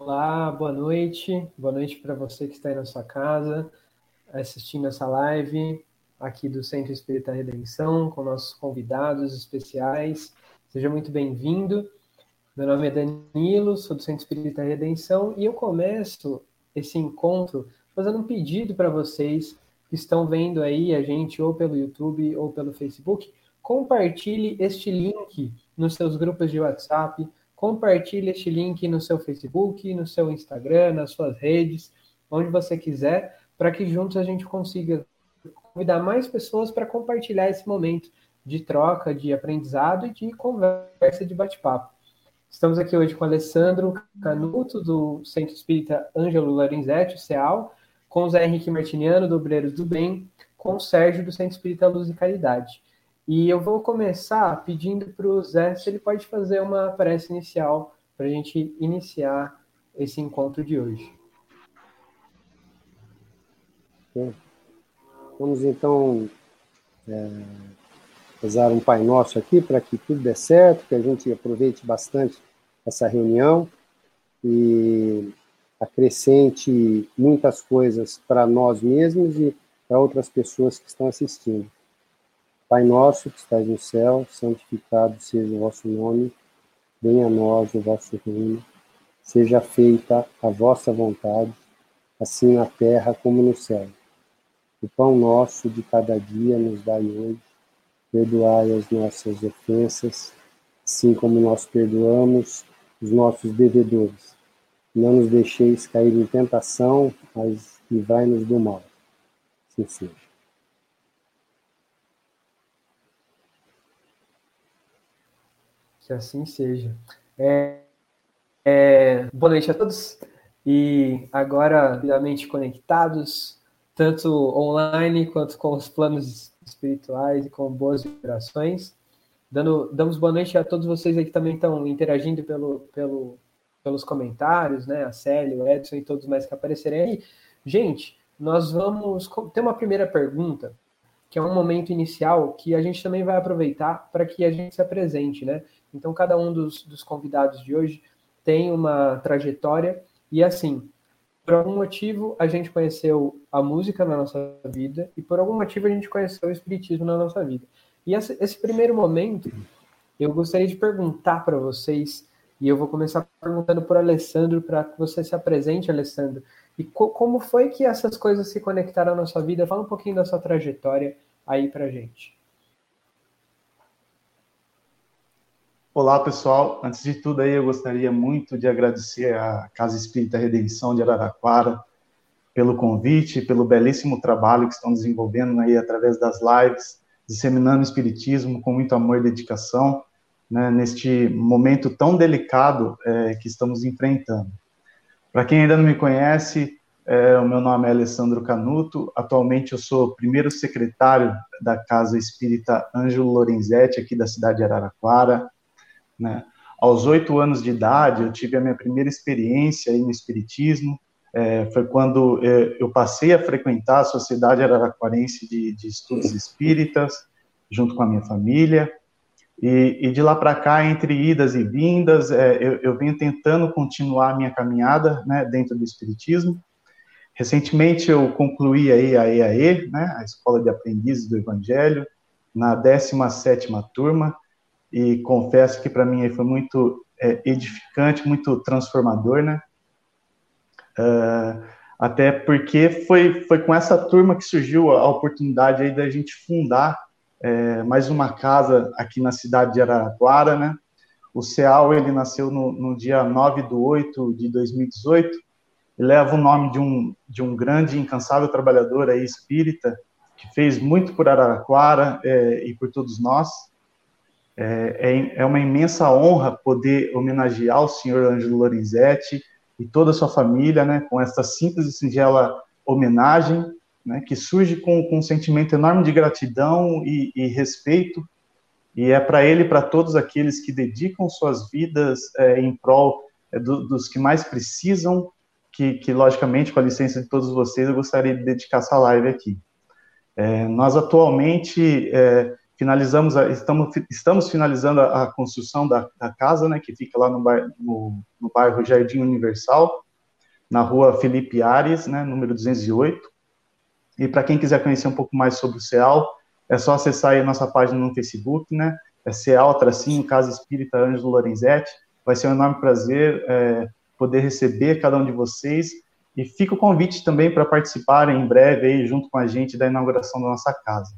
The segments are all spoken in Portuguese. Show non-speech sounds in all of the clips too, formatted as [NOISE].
Olá, boa noite. Boa noite para você que está aí na sua casa, assistindo essa live aqui do Centro Espírita Redenção, com nossos convidados especiais. Seja muito bem-vindo. Meu nome é Danilo, sou do Centro Espírita Redenção e eu começo esse encontro fazendo um pedido para vocês que estão vendo aí a gente ou pelo YouTube ou pelo Facebook, compartilhe este link nos seus grupos de WhatsApp, compartilhe este link no seu Facebook, no seu Instagram, nas suas redes, onde você quiser, para que juntos a gente consiga convidar mais pessoas para compartilhar esse momento de troca, de aprendizado e de conversa, de bate-papo. Estamos aqui hoje com Alessandro Canuto, do Centro Espírita Ângelo Lorenzetti, o CEAL, com o Zé Henrique Martiniano, do Obreiros do Bem, com o Sérgio, do Centro Espírita Luz e Caridade. E eu vou começar pedindo para o Zé se ele pode fazer uma prece inicial para a gente iniciar esse encontro de hoje. Vamos então é, rezar um Pai Nosso aqui para que tudo dê certo, que a gente aproveite bastante essa reunião e acrescente muitas coisas para nós mesmos e para outras pessoas que estão assistindo. Pai nosso que estás no céu, santificado seja o vosso nome, venha a nós o vosso reino, seja feita a vossa vontade, assim na terra como no céu. O pão nosso de cada dia nos dai hoje, perdoai as nossas ofensas, assim como nós perdoamos os nossos devedores. Não nos deixeis cair em tentação, mas livrai-nos do mal. Assim seja. Que assim seja. É, é, boa noite a todos. E agora, devidamente conectados, tanto online quanto com os planos espirituais e com boas vibrações. Dando, damos boa noite a todos vocês aí que também estão interagindo pelo, pelo, pelos comentários, né? A Célia, o Edson e todos mais que aparecerem aí. Gente, nós vamos ter uma primeira pergunta, que é um momento inicial que a gente também vai aproveitar para que a gente se apresente, né? Então, cada um dos, dos convidados de hoje tem uma trajetória e, assim, por algum motivo a gente conheceu a música na nossa vida e por algum motivo a gente conheceu o espiritismo na nossa vida. E esse, primeiro momento, eu gostaria de perguntar para vocês, e eu vou começar perguntando por Alessandro, para que você se apresente, Alessandro, e co como foi que essas coisas se conectaram à nossa vida? Fala um pouquinho da sua trajetória aí para gente. Olá, pessoal. Antes de tudo aí, eu gostaria muito de agradecer à Casa Espírita Redenção de Araraquara pelo convite, pelo belíssimo trabalho que estão desenvolvendo aí através das lives, disseminando o espiritismo com muito amor e dedicação, né, neste momento tão delicado é, que estamos enfrentando. Para quem ainda não me conhece, é, o meu nome é Alessandro Canuto. Atualmente eu sou primeiro secretário da Casa Espírita Ângelo Lorenzetti aqui da cidade de Araraquara. Né? Aos oito anos de idade, eu tive a minha primeira experiência no espiritismo. É, foi quando é, eu passei a frequentar a Sociedade Araraquarense de, de Estudos Espíritas, junto com a minha família. E, e de lá para cá, entre idas e vindas, é, eu, eu, venho tentando continuar a minha caminhada né, dentro do Espiritismo. Recentemente eu concluí aí a EAE, né, a Escola de Aprendizes do Evangelho, na 17ª turma, e confesso que para mim foi muito é, edificante, muito transformador, né? Uh, até porque foi, foi com essa turma que surgiu a oportunidade aí da gente fundar é, mais uma casa aqui na cidade de Araraquara, né? O CEAL, ele nasceu no, no dia 9 de 8 de 2018 e leva o nome de um, de um grande incansável trabalhador aí espírita que fez muito por Araraquara é, e por todos nós. É, é, é, uma imensa honra poder homenagear o senhor Ângelo Lorenzetti e toda a sua família, né, com esta simples e singela homenagem, né, que surge com, com, um sentimento enorme de gratidão e, e respeito, e é para ele e para todos aqueles que dedicam suas vidas é, em prol é, do, dos que mais precisam, que, que, logicamente, com a licença de todos vocês, eu gostaria de dedicar essa live aqui. É, nós atualmente é, finalizamos, a, estamos, estamos finalizando a, a construção da, da, casa, né, que fica lá no, bairro, no, no bairro Jardim Universal, na rua Felipe Ares, né, número 208. E para quem quiser conhecer um pouco mais sobre o CEAL, é só acessar a nossa página no Facebook, né, é CEAL, tracinho, Casa Espírita Ângelo Lorenzetti. Vai ser um enorme prazer é, poder receber cada um de vocês. E fica o convite também para participarem em breve aí, junto com a gente, da inauguração da nossa casa.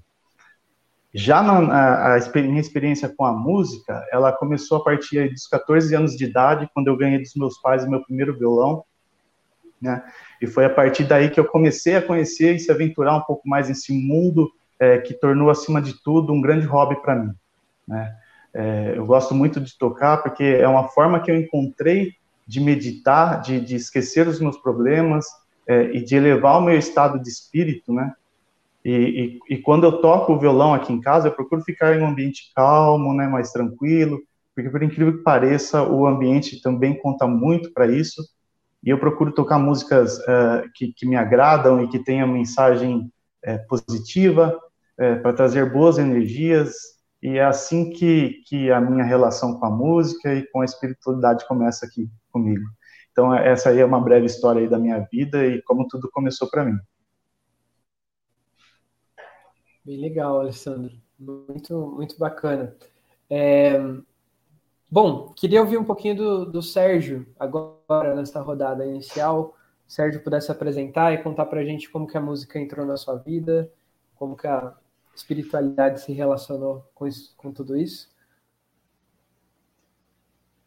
Já na, a, minha experiência com a música, ela começou a partir dos 14 anos de idade, quando eu ganhei dos meus pais o meu primeiro violão, né? E foi a partir daí que eu comecei a conhecer e se aventurar um pouco mais nesse mundo é, que tornou, acima de tudo, um grande hobby para mim, né? É, eu gosto muito de tocar porque é uma forma que eu encontrei de meditar, de, de esquecer os meus problemas é, e de elevar o meu estado de espírito, né? E, e, e, quando eu toco o violão aqui em casa, eu procuro ficar em um ambiente calmo, né, mais tranquilo, porque por incrível que pareça, o ambiente também conta muito para isso. E eu procuro tocar músicas uh, que, que, me agradam e que tenham mensagem uh, positiva, uh, para trazer boas energias. E é assim que, que a minha relação com a música e com a espiritualidade começa aqui comigo. Então, essa aí é uma breve história da minha vida e como tudo começou para mim. Bem legal, Alessandro. Muito, muito bacana. É... Bom, queria ouvir um pouquinho do, do Sérgio agora nessa rodada inicial. O Sérgio pudesse apresentar e contar para a gente como que a música entrou na sua vida, como que a espiritualidade se relacionou com, isso, com tudo isso.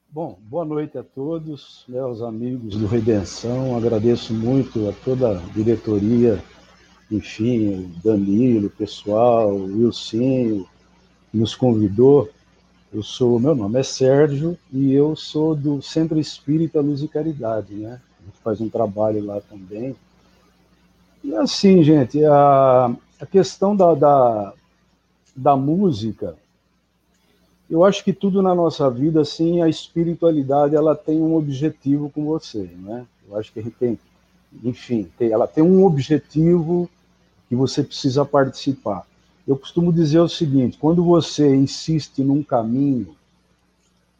Bom, boa noite a todos, os amigos do Redenção. Agradeço muito a toda a diretoria enfim, Danilo, pessoal, Wilson, nos convidou. Eu sou, meu nome é Sérgio e eu sou do Centro Espírita Luz e Caridade, né? A gente faz um trabalho lá também. E assim, gente, a, a questão da, da, da música, eu acho que tudo na nossa vida, assim, a espiritualidade, ela tem um objetivo com você, né? Eu acho que a gente tem, enfim, tem, ela tem um objetivo que você precisa participar. Eu costumo dizer o seguinte: quando você insiste num caminho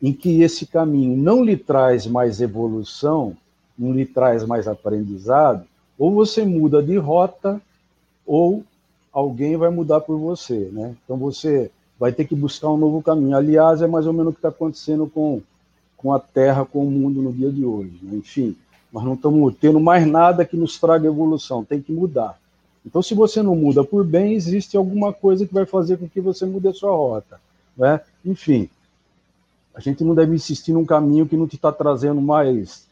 em que esse caminho não lhe traz mais evolução, não lhe traz mais aprendizado, ou você muda de rota, ou alguém vai mudar por você, né? Então você vai ter que buscar um novo caminho. Aliás, é mais ou menos o que está acontecendo com, com a Terra, com o mundo no dia de hoje. Né? Enfim, nós não estamos tendo mais nada que nos traga evolução, tem que mudar. Então, se você não muda por bem, existe alguma coisa que vai fazer com que você mude a sua rota. Né? Enfim, a gente não deve insistir num caminho que não te está trazendo mais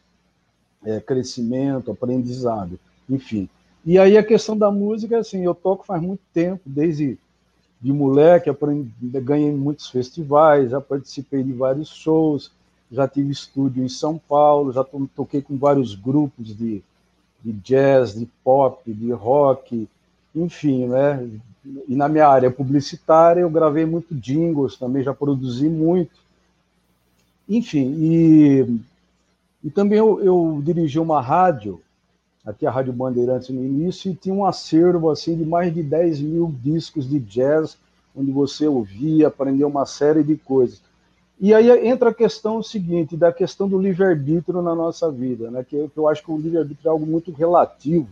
é, crescimento, aprendizado, enfim. E aí a questão da música, assim, eu toco faz muito tempo, desde de moleque, aprendi, ganhei muitos festivais, já participei de vários shows, já tive estúdio em São Paulo, já toquei com vários grupos de de jazz, de pop, de rock, enfim, né? E na minha área publicitária eu gravei muito jingles, também já produzi muito. Enfim, e, e também eu, eu dirigi uma rádio, aqui a Rádio Bandeirantes no início, e tinha um acervo assim de mais de 10 mil discos de jazz, onde você ouvia, aprendeu uma série de coisas. E aí entra a questão seguinte, da questão do livre-arbítrio na nossa vida, né? que eu acho que o livre-arbítrio é algo muito relativo,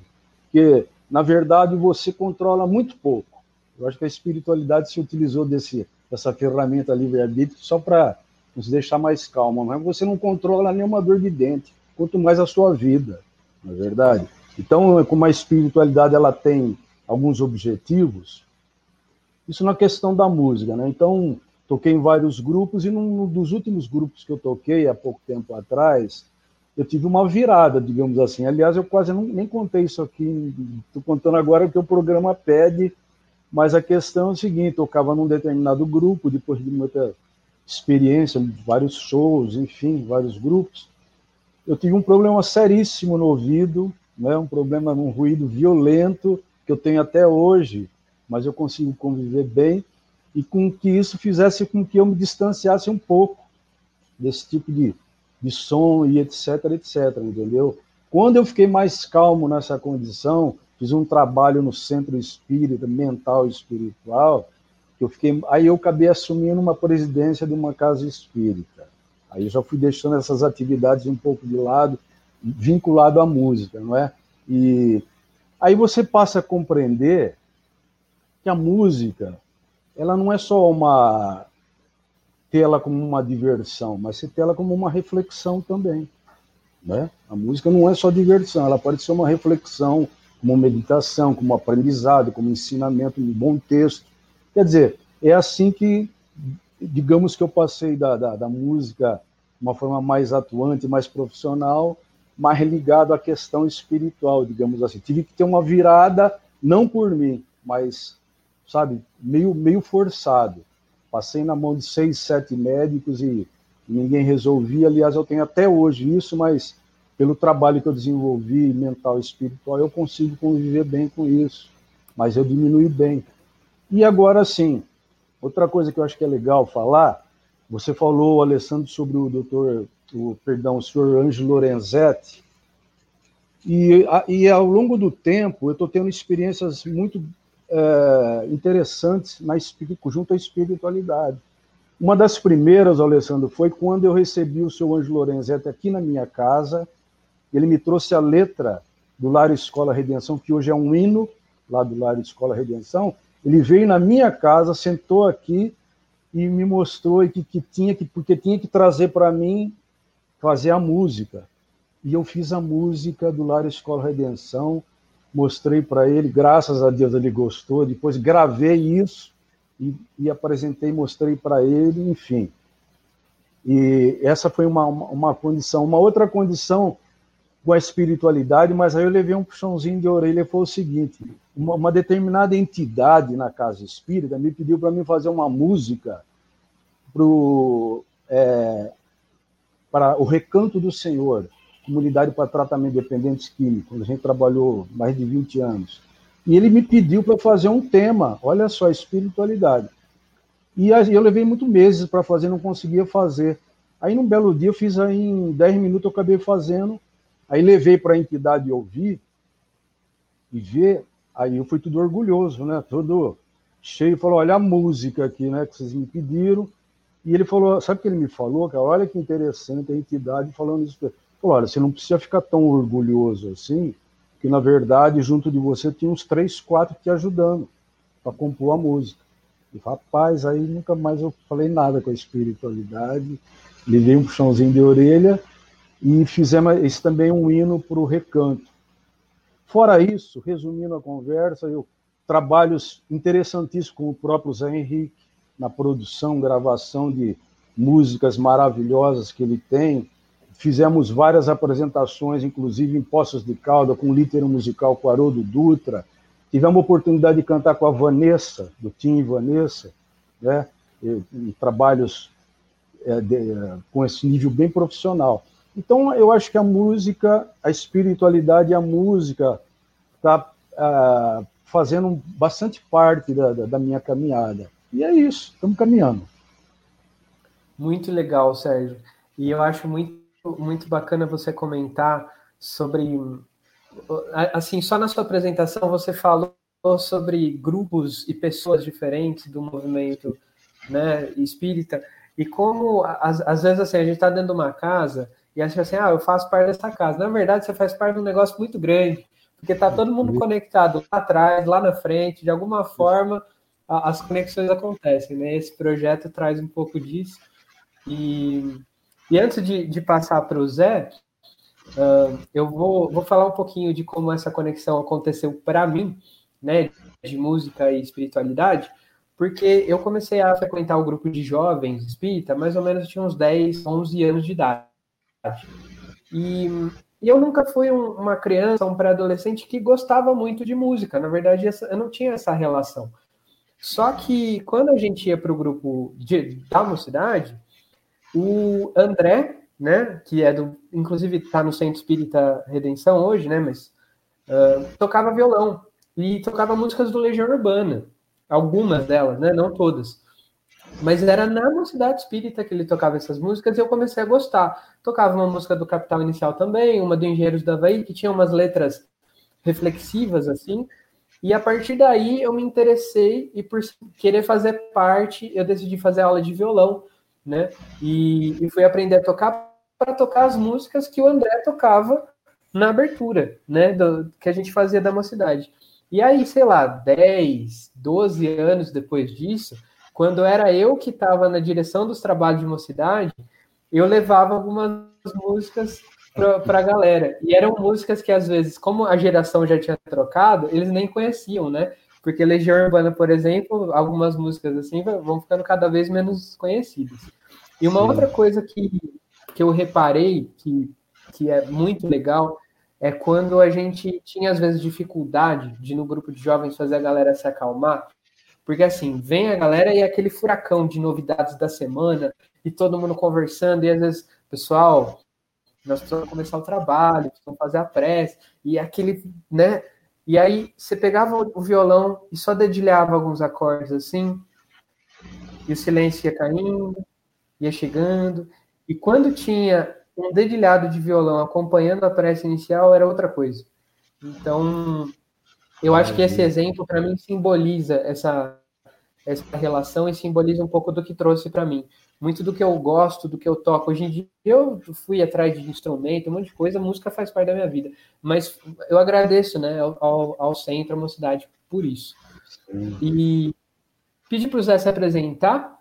que, na verdade, você controla muito pouco. Eu acho que a espiritualidade se utilizou desse, dessa ferramenta livre-arbítrio só para nos deixar mais calma, mas você não controla nenhuma dor de dente, quanto mais a sua vida, na é verdade. Então, como a espiritualidade ela tem alguns objetivos, isso na questão da música, né? Então, toquei em vários grupos e num dos últimos grupos que eu toquei há pouco tempo atrás, eu tive uma virada, digamos assim. Aliás, eu quase não, nem contei isso aqui, estou contando agora que o programa pede, mas a questão é o seguinte: eu tocava num determinado grupo, depois de muita experiência, vários shows, enfim, vários grupos. Eu tive um problema seríssimo no ouvido, né, um problema, um ruído violento que eu tenho até hoje, mas eu consigo conviver bem e com que isso fizesse com que eu me distanciasse um pouco desse tipo de, de som e etc, etc, entendeu? Quando eu fiquei mais calmo nessa condição, fiz um trabalho no centro espírita, mental e espiritual, Eu fiquei, aí eu acabei assumindo uma presidência de uma casa espírita. Aí já fui deixando essas atividades um pouco de lado, vinculado à música, não é? E aí você passa a compreender que a música, ela não é só uma tê-la como uma diversão, mas você tê-la como uma reflexão também, né? A música não é só diversão, ela pode ser uma reflexão, como meditação, como aprendizado, como ensinamento, um bom texto. Quer dizer, é assim que, digamos que eu passei da, da, da música uma forma mais atuante, mais profissional, mais ligado à questão espiritual, digamos assim. Tive que ter uma virada, não por mim, mas, sabe, meio, meio forçado. Passei na mão de seis, sete médicos e ninguém resolvia. Aliás, eu tenho até hoje isso, mas pelo trabalho que eu desenvolvi, mental e espiritual, eu consigo conviver bem com isso. Mas eu diminui bem. E agora sim, outra coisa que eu acho que é legal falar, você falou, Alessandro, sobre o doutor, o, perdão, o senhor Ângelo Lorenzetti, e, e ao longo do tempo eu estou tendo experiências muito é, interessantes na, junto à espiritualidade. Uma das primeiras, Alessandro, foi quando eu recebi o seu Ângelo Lorenzetti aqui na minha casa. Ele me trouxe a letra do Lar Escola Redenção, que hoje é um hino lá do Lar Escola Redenção. Ele veio na minha casa, sentou aqui e me mostrou que, que tinha que, porque tinha que trazer para mim fazer a música. E eu fiz a música do Lar Escola Redenção, mostrei para ele, graças a Deus ele gostou. Depois gravei isso e, e apresentei, mostrei para ele, enfim. E essa foi uma, uma, condição. Uma outra condição com a espiritualidade, mas aí eu levei um puxãozinho de orelha, foi o seguinte, uma, uma determinada entidade na casa espírita me pediu para mim fazer uma música pro, é, para o Recanto do Senhor, comunidade para tratamento de dependentes químicos, a gente trabalhou mais de 20 anos. E ele me pediu para fazer um tema, olha só, espiritualidade. E eu levei muitos meses para fazer, não conseguia fazer. Aí, num belo dia, eu fiz aí em 10 minutos, eu acabei fazendo. Aí, levei para a entidade ouvir e ver. Aí, eu fui tudo orgulhoso, né? Todo cheio. Falou: olha a música aqui, né? Que vocês me pediram. E ele falou: sabe o que ele me falou? Cara? Olha que interessante a entidade falando isso. Falou: olha, você não precisa ficar tão orgulhoso assim, que na verdade, junto de você tinha uns três, quatro te ajudando para compor a música. E rapaz, aí nunca mais eu falei nada com a espiritualidade, levei um puxãozinho de orelha e fizemos esse também um hino para o recanto. Fora isso, resumindo a conversa, eu trabalhos interessantíssimos com o próprio Zé Henrique, na produção, gravação de músicas maravilhosas que ele tem, Fizemos várias apresentações, inclusive em Poços de Calda, com o lítero musical com Haroldo Dutra. Tivemos a oportunidade de cantar com a Vanessa, do Tim Vanessa, né? em trabalhos é, de, com esse nível bem profissional. Então, eu acho que a música, a espiritualidade e a música está ah, fazendo bastante parte da, da minha caminhada. E é isso, estamos caminhando. Muito legal, Sérgio. E eu acho muito muito bacana você comentar sobre. Assim, só na sua apresentação você falou sobre grupos e pessoas diferentes do movimento né, espírita e como, às, às vezes, assim, a gente está dentro de uma casa e acha assim, ah, eu faço parte dessa casa. Na verdade, você faz parte de um negócio muito grande, porque está todo mundo conectado lá atrás, lá na frente, de alguma forma as conexões acontecem, né? Esse projeto traz um pouco disso. E e antes de, de passar para o Zé, uh, eu vou, vou falar um pouquinho de como essa conexão aconteceu para mim, né, de música e espiritualidade, porque eu comecei a frequentar o grupo de jovens espírita, mais ou menos tinha uns 10, 11 anos de idade. E, e eu nunca fui um, uma criança, um pré-adolescente que gostava muito de música. Na verdade, essa, eu não tinha essa relação. Só que quando a gente ia para o grupo de, da mocidade, o André, né, que é do, inclusive está no Centro Espírita Redenção hoje, né, mas uh, tocava violão e tocava músicas do Legião Urbana, algumas delas, né, não todas. Mas era na Mocidade Espírita que ele tocava essas músicas e eu comecei a gostar. Tocava uma música do Capital Inicial também, uma do Engenheiros da Havaí, que tinha umas letras reflexivas, assim. E a partir daí eu me interessei e por querer fazer parte, eu decidi fazer aula de violão, né? E, e fui aprender a tocar para tocar as músicas que o André tocava na abertura, né? Do, que a gente fazia da mocidade. E aí, sei lá, 10, 12 anos depois disso, quando era eu que estava na direção dos trabalhos de mocidade, eu levava algumas músicas para a galera. E eram músicas que, às vezes, como a geração já tinha trocado, eles nem conheciam, né? Porque Legião Urbana, por exemplo, algumas músicas assim vão ficando cada vez menos conhecidas. E uma Sim. outra coisa que, que eu reparei, que, que é muito legal, é quando a gente tinha, às vezes, dificuldade de, no grupo de jovens, fazer a galera se acalmar. Porque, assim, vem a galera e é aquele furacão de novidades da semana, e todo mundo conversando, e às vezes, pessoal, nós precisamos começar o trabalho, precisamos fazer a prece, e aquele, né? E aí você pegava o violão e só dedilhava alguns acordes assim, e o silêncio ia caindo, ia chegando, e quando tinha um dedilhado de violão acompanhando a prece inicial, era outra coisa. Então, eu acho que esse exemplo para mim simboliza essa essa relação e simboliza um pouco do que trouxe para mim muito do que eu gosto, do que eu toco. Hoje em dia eu fui atrás de instrumento, um monte de coisa, música faz parte da minha vida. Mas eu agradeço né, ao, ao centro, à mocidade, por isso. E pedi para o Zé se apresentar.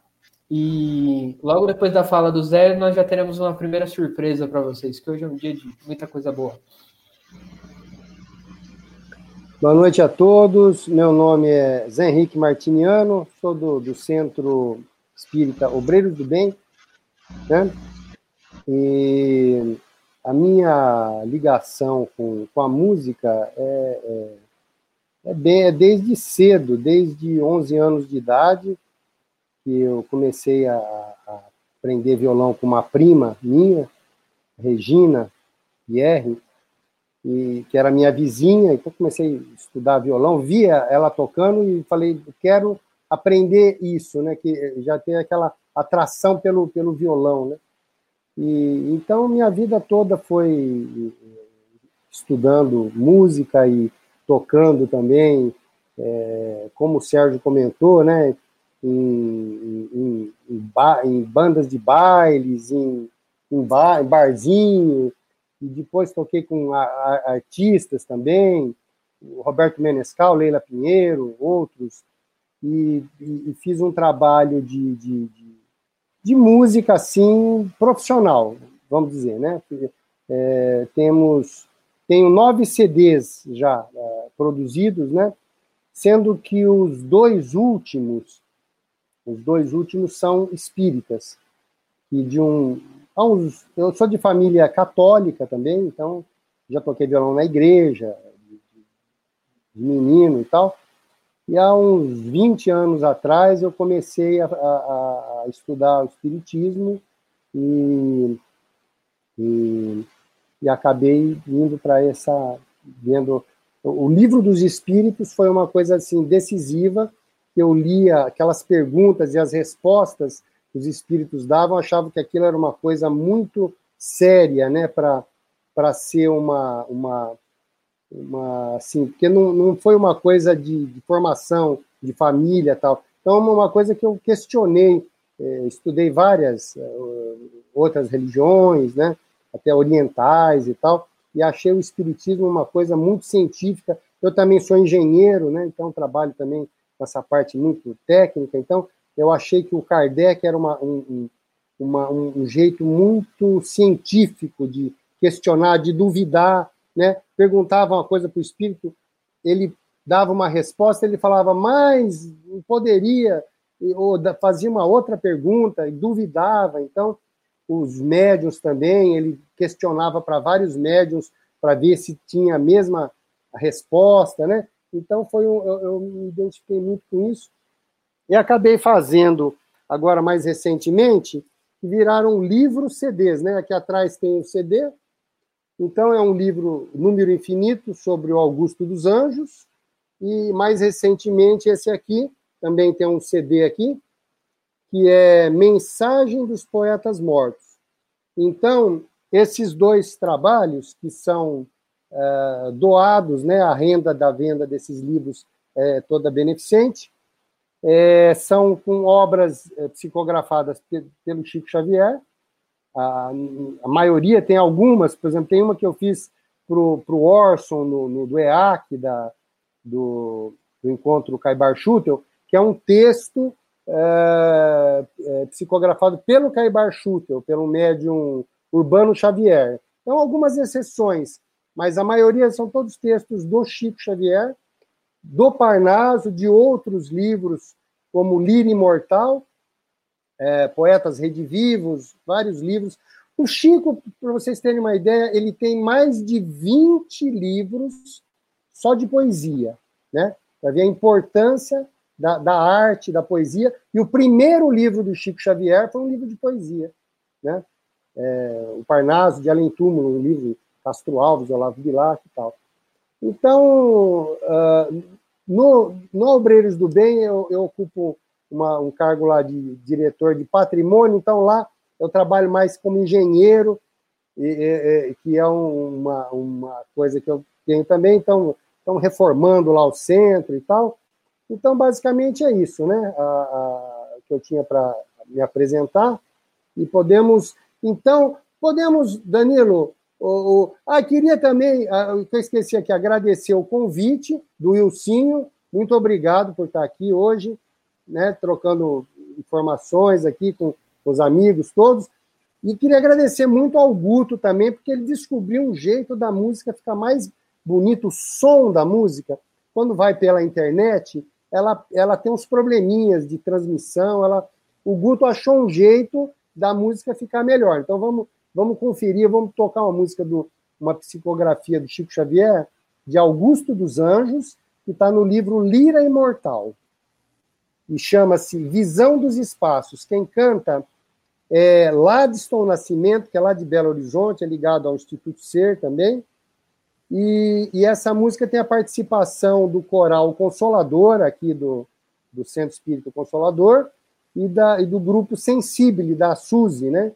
E logo depois da fala do Zé, nós já teremos uma primeira surpresa para vocês, que hoje é um dia de muita coisa boa. Boa noite a todos. Meu nome é Zé Henrique Martiniano, sou do, do Centro espírita Obreiros do Bem, né? E a minha ligação com, com a música é, é, é, bem, é desde cedo, desde 11 anos de idade, que eu comecei a, a aprender violão com uma prima minha, Regina Pierre, e, que era minha vizinha, então comecei a estudar violão, via ela tocando e falei, quero aprender isso, né? Que já tem aquela atração pelo, pelo violão, né? E, então, minha vida toda foi estudando música e tocando também, é, como o Sérgio comentou, né? Em, em, em, ba em bandas de bailes, em, em, bar, em barzinho, e depois toquei com a, a, artistas também, o Roberto Menescal, Leila Pinheiro, outros, e, e, fiz um trabalho de, de, de, de, música assim profissional, vamos dizer, né? É, temos tenho nove CDs já é, produzidos, né? Sendo que os dois últimos, os dois últimos são espíritas e de um, eu sou de família católica também, então já toquei violão na igreja, de menino e tal. E há uns 20 anos atrás eu comecei a, a, a estudar o Espiritismo e, e, e acabei indo para essa. vendo. O livro dos Espíritos foi uma coisa assim decisiva, que eu lia aquelas perguntas e as respostas que os espíritos davam, achava que aquilo era uma coisa muito séria, né, para ser uma, uma, uma assim, porque não, não foi uma coisa de, de formação de família tal. Então, uma coisa que eu questionei, é, estudei várias é, outras religiões, né, até orientais e tal, e achei o espiritismo uma coisa muito científica. Eu também sou engenheiro, né, então trabalho também nessa parte muito técnica. Então, eu achei que o Kardec era uma, um, uma, um jeito muito científico de questionar, de duvidar, né? Perguntava uma coisa para o espírito, ele dava uma resposta, ele falava, mas poderia, ou fazia uma outra pergunta e duvidava. Então, os médios também, ele questionava para vários médios para ver se tinha a mesma resposta, né? Então, foi um, eu, eu me identifiquei muito com isso e acabei fazendo, agora mais recentemente, viraram livros CDs, né? Aqui atrás tem o CD, então, é um livro número infinito sobre o Augusto dos Anjos, e mais recentemente esse aqui, também tem um CD aqui, que é Mensagem dos Poetas Mortos. Então, esses dois trabalhos, que são uh, doados, né? A renda da venda desses livros é toda beneficente. É, são com obras é, psicografadas pelo Chico Xavier. A, a, maioria tem algumas, por exemplo, tem uma que eu fiz para o Orson no, no, do EAC, da, do, do encontro Caibar Schutel, que é um texto é, é, psicografado pelo Caibar Schutel, pelo médium Urbano Xavier. Então, algumas exceções, mas a maioria são todos textos do Chico Xavier, do Parnaso, de outros livros, como Lira Imortal, é, Poetas Redivivos, vários livros. O Chico, para vocês terem uma ideia, ele tem mais de 20 livros só de poesia, né? Para ver a importância da, da, arte, da poesia. E o primeiro livro do Chico Xavier foi um livro de poesia, né? É, o Parnaso de Além Túmulo, um livro Castro Alves, Olavo Bilac e tal. Então, uh, no, no Obreiros do Bem, eu, eu ocupo uma, um cargo lá de diretor de patrimônio, então lá eu trabalho mais como engenheiro, e, e, que é uma, uma coisa que eu tenho também, então estão reformando lá o centro e tal. Então, basicamente é isso, né? A, a que eu tinha para me apresentar. E podemos, então, podemos, Danilo, o, o, ah, queria também, ah, eu esqueci aqui, agradecer o convite do Ilcinho. Muito obrigado por estar aqui hoje, né, trocando informações aqui com os amigos todos. E queria agradecer muito ao Guto também, porque ele descobriu um jeito da música ficar mais bonito, o som da música. Quando vai pela internet, ela, ela tem uns probleminhas de transmissão. Ela, o Guto achou um jeito da música ficar melhor. Então vamos Vamos conferir, vamos tocar uma música do uma psicografia do Chico Xavier, de Augusto dos Anjos, que está no livro Lira Imortal. E chama-se Visão dos Espaços. Quem canta é Ladiston Nascimento, que é lá de Belo Horizonte, é ligado ao Instituto Ser também. E, e, essa música tem a participação do coral Consolador, aqui do, do Centro Espírito Consolador, e, da, e do grupo Sensibile, da Suzy, né?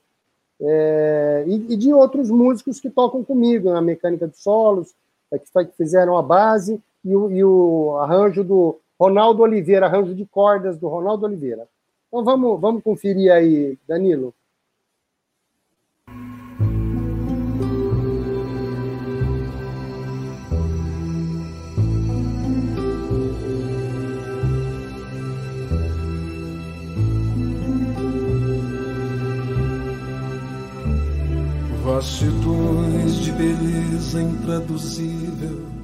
é, e, e, de outros músicos que tocam comigo na mecânica de solos, é, que, que, fizeram a base, e o, e o, arranjo do Ronaldo Oliveira, arranjo de cordas do Ronaldo Oliveira. Então vamos, vamos conferir aí, Danilo. Vastidões de beleza intraduzível,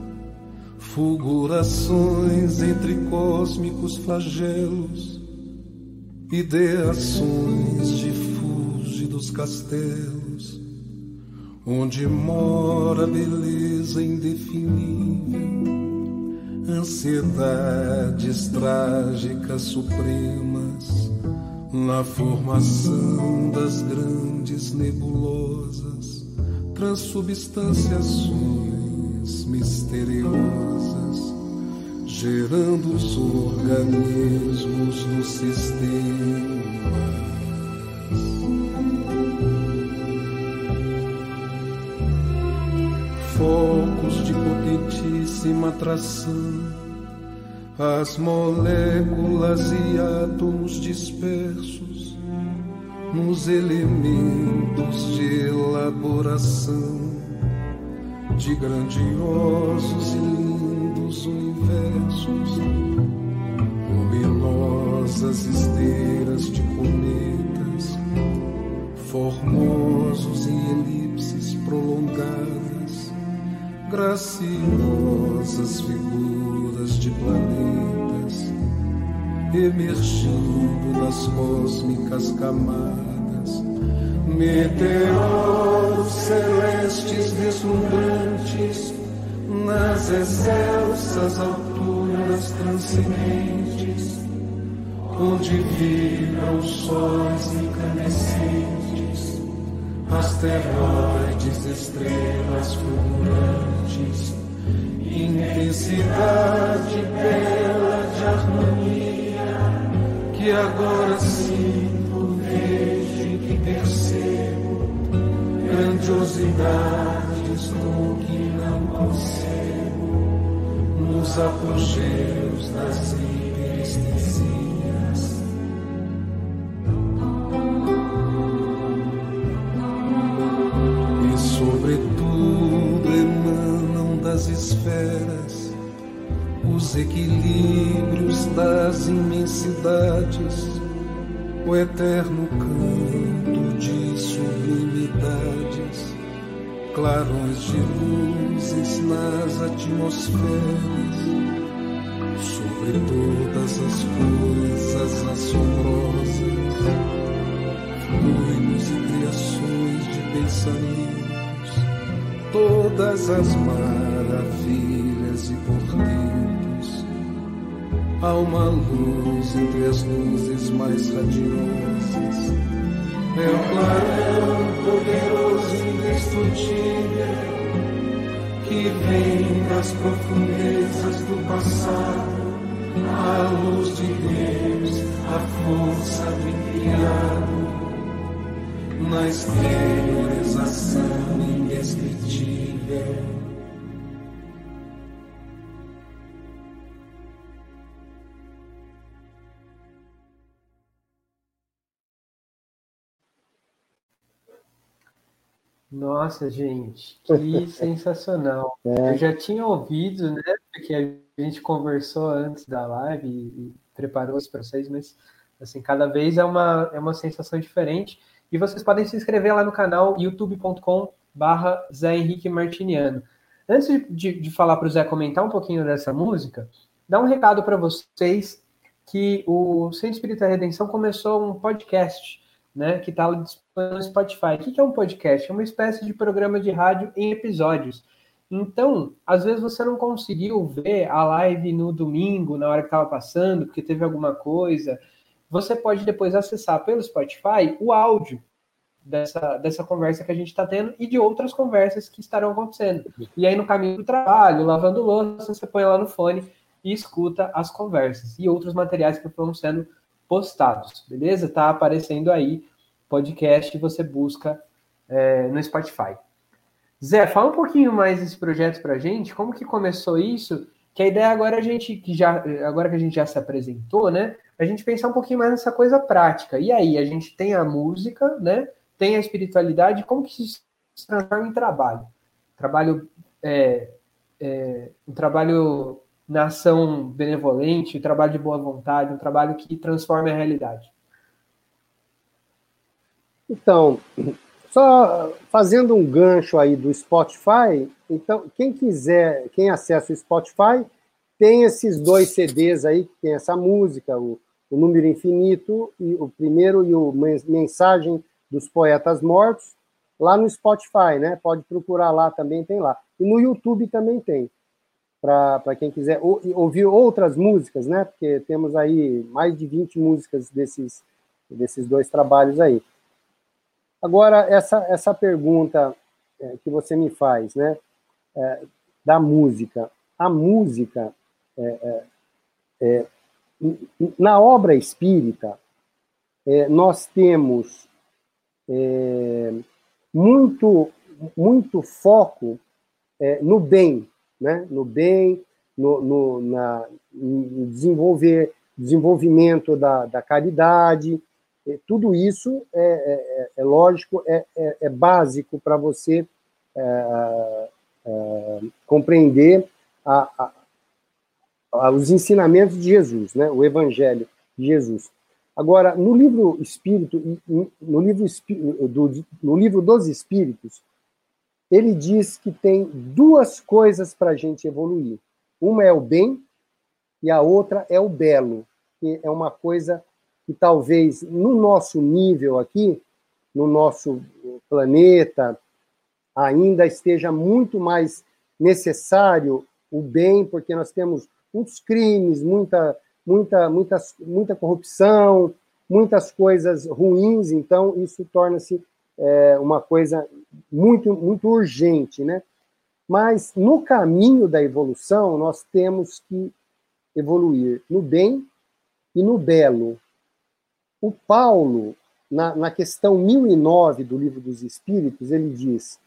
fulgurações entre cósmicos flagelos, ideações de fúlgidos castelos, onde mora beleza indefinível, ansiedades trágicas supremas na formação das grandes nebulosas, transubstanciações misteriosas, gerando os organismos no sistema. Focos de potentíssima atração as moléculas e átomos dispersos nos elementos de elaboração de grandiosos e lindos universos, luminosas esteiras de cometas, formosos em elipses prolongadas, graciosas figuras de planetas emergindo das cósmicas camadas, meteoros celestes deslumbrantes nas excelsas alturas transcendentes, onde vibram sóis incandescentes, asteroides, estrelas fulgurantes intensidade bela de harmonia que agora sinto, percebo grandiosidades no que não sossego nos apogeus das hiperestesias. E sobretudo emanam das esferas os equilíbrios das imensidades, o eterno canto clarões de luzes nas atmosferas, sobre todas as coisas assombrosas, fluidos e criações de pensamentos, todas as maravilhas e portentos. Há uma luz entre as luzes mais radiosas o clarão poderoso e indestrutível que vem das profundezas do passado, a luz de Deus, a força do criado, na exteriorização indescritível. Nossa, gente, que [LAUGHS] sensacional. É. Eu já tinha ouvido, né? Porque a gente conversou antes da live e, preparou isso para vocês, mas assim, cada vez é uma, é uma sensação diferente. E vocês podem se inscrever lá no canal youtube.com barra Zé Henrique Martiniano. Antes de, de falar para o Zé comentar um pouquinho dessa música, dá um recado para vocês que o Centro Espírita Redenção começou um podcast né, que está disponível no Spotify. O que é um podcast? É uma espécie de programa de rádio em episódios. Então, às vezes você não conseguiu ver a live no domingo, na hora que estava passando, porque teve alguma coisa. Você pode depois acessar pelo Spotify o áudio dessa, dessa conversa que a gente está tendo e de outras conversas que estarão acontecendo. E aí, no caminho do trabalho, lavando louça, você põe lá no fone e escuta as conversas e outros materiais que foram sendo postados, beleza? Tá aparecendo aí podcast você busca é, no Spotify. Zé, fala um pouquinho mais desse projeto para gente, como que começou isso? Que a ideia agora a gente que já agora que a gente já se apresentou, né? A gente pensar um pouquinho mais nessa coisa prática. E aí a gente tem a música, né? Tem a espiritualidade, como que isso se transforma em trabalho? Trabalho é, é, um trabalho na ação benevolente, um trabalho de boa vontade, um trabalho que transforma a realidade. Então, só fazendo um gancho aí do Spotify, então, quem quiser, quem acessa o Spotify, tem esses dois CDs aí, que tem essa música, o, o Número Infinito, e o primeiro e o Mensagem dos Poetas Mortos, lá no Spotify, né? Pode procurar lá também, tem lá. E no YouTube também tem para quem quiser ouvir outras músicas, né? Porque temos aí mais de 20 músicas desses, desses dois trabalhos aí. Agora, essa, essa pergunta é, que você me faz, né? É, da música. A música, é, é, é na obra espírita, é, nós temos muito, muito foco no bem, né? no bem, no, no, na, desenvolver, desenvolvimento da, da caridade. Tudo isso é, é, é, é lógico, é, é, é básico para você é, compreender a, a, a, os ensinamentos de Jesus, né? o Evangelho de Jesus. Agora, no livro Espírito, no livro, no livro dos Espíritos, ele diz que tem duas coisas para a gente evoluir. Uma é o bem e a outra é o belo, que é uma coisa que talvez no nosso nível aqui, no nosso planeta, ainda esteja muito mais necessário o bem, porque nós temos muitos crimes, muita, muita, muita, muita corrupção, muitas coisas ruins, então isso torna-se é, uma coisa muito, muito urgente, né? Mas no caminho da evolução, nós temos que evoluir no bem e no belo. O Paulo, na, na questão 1009 do Livro dos Espíritos, ele diz: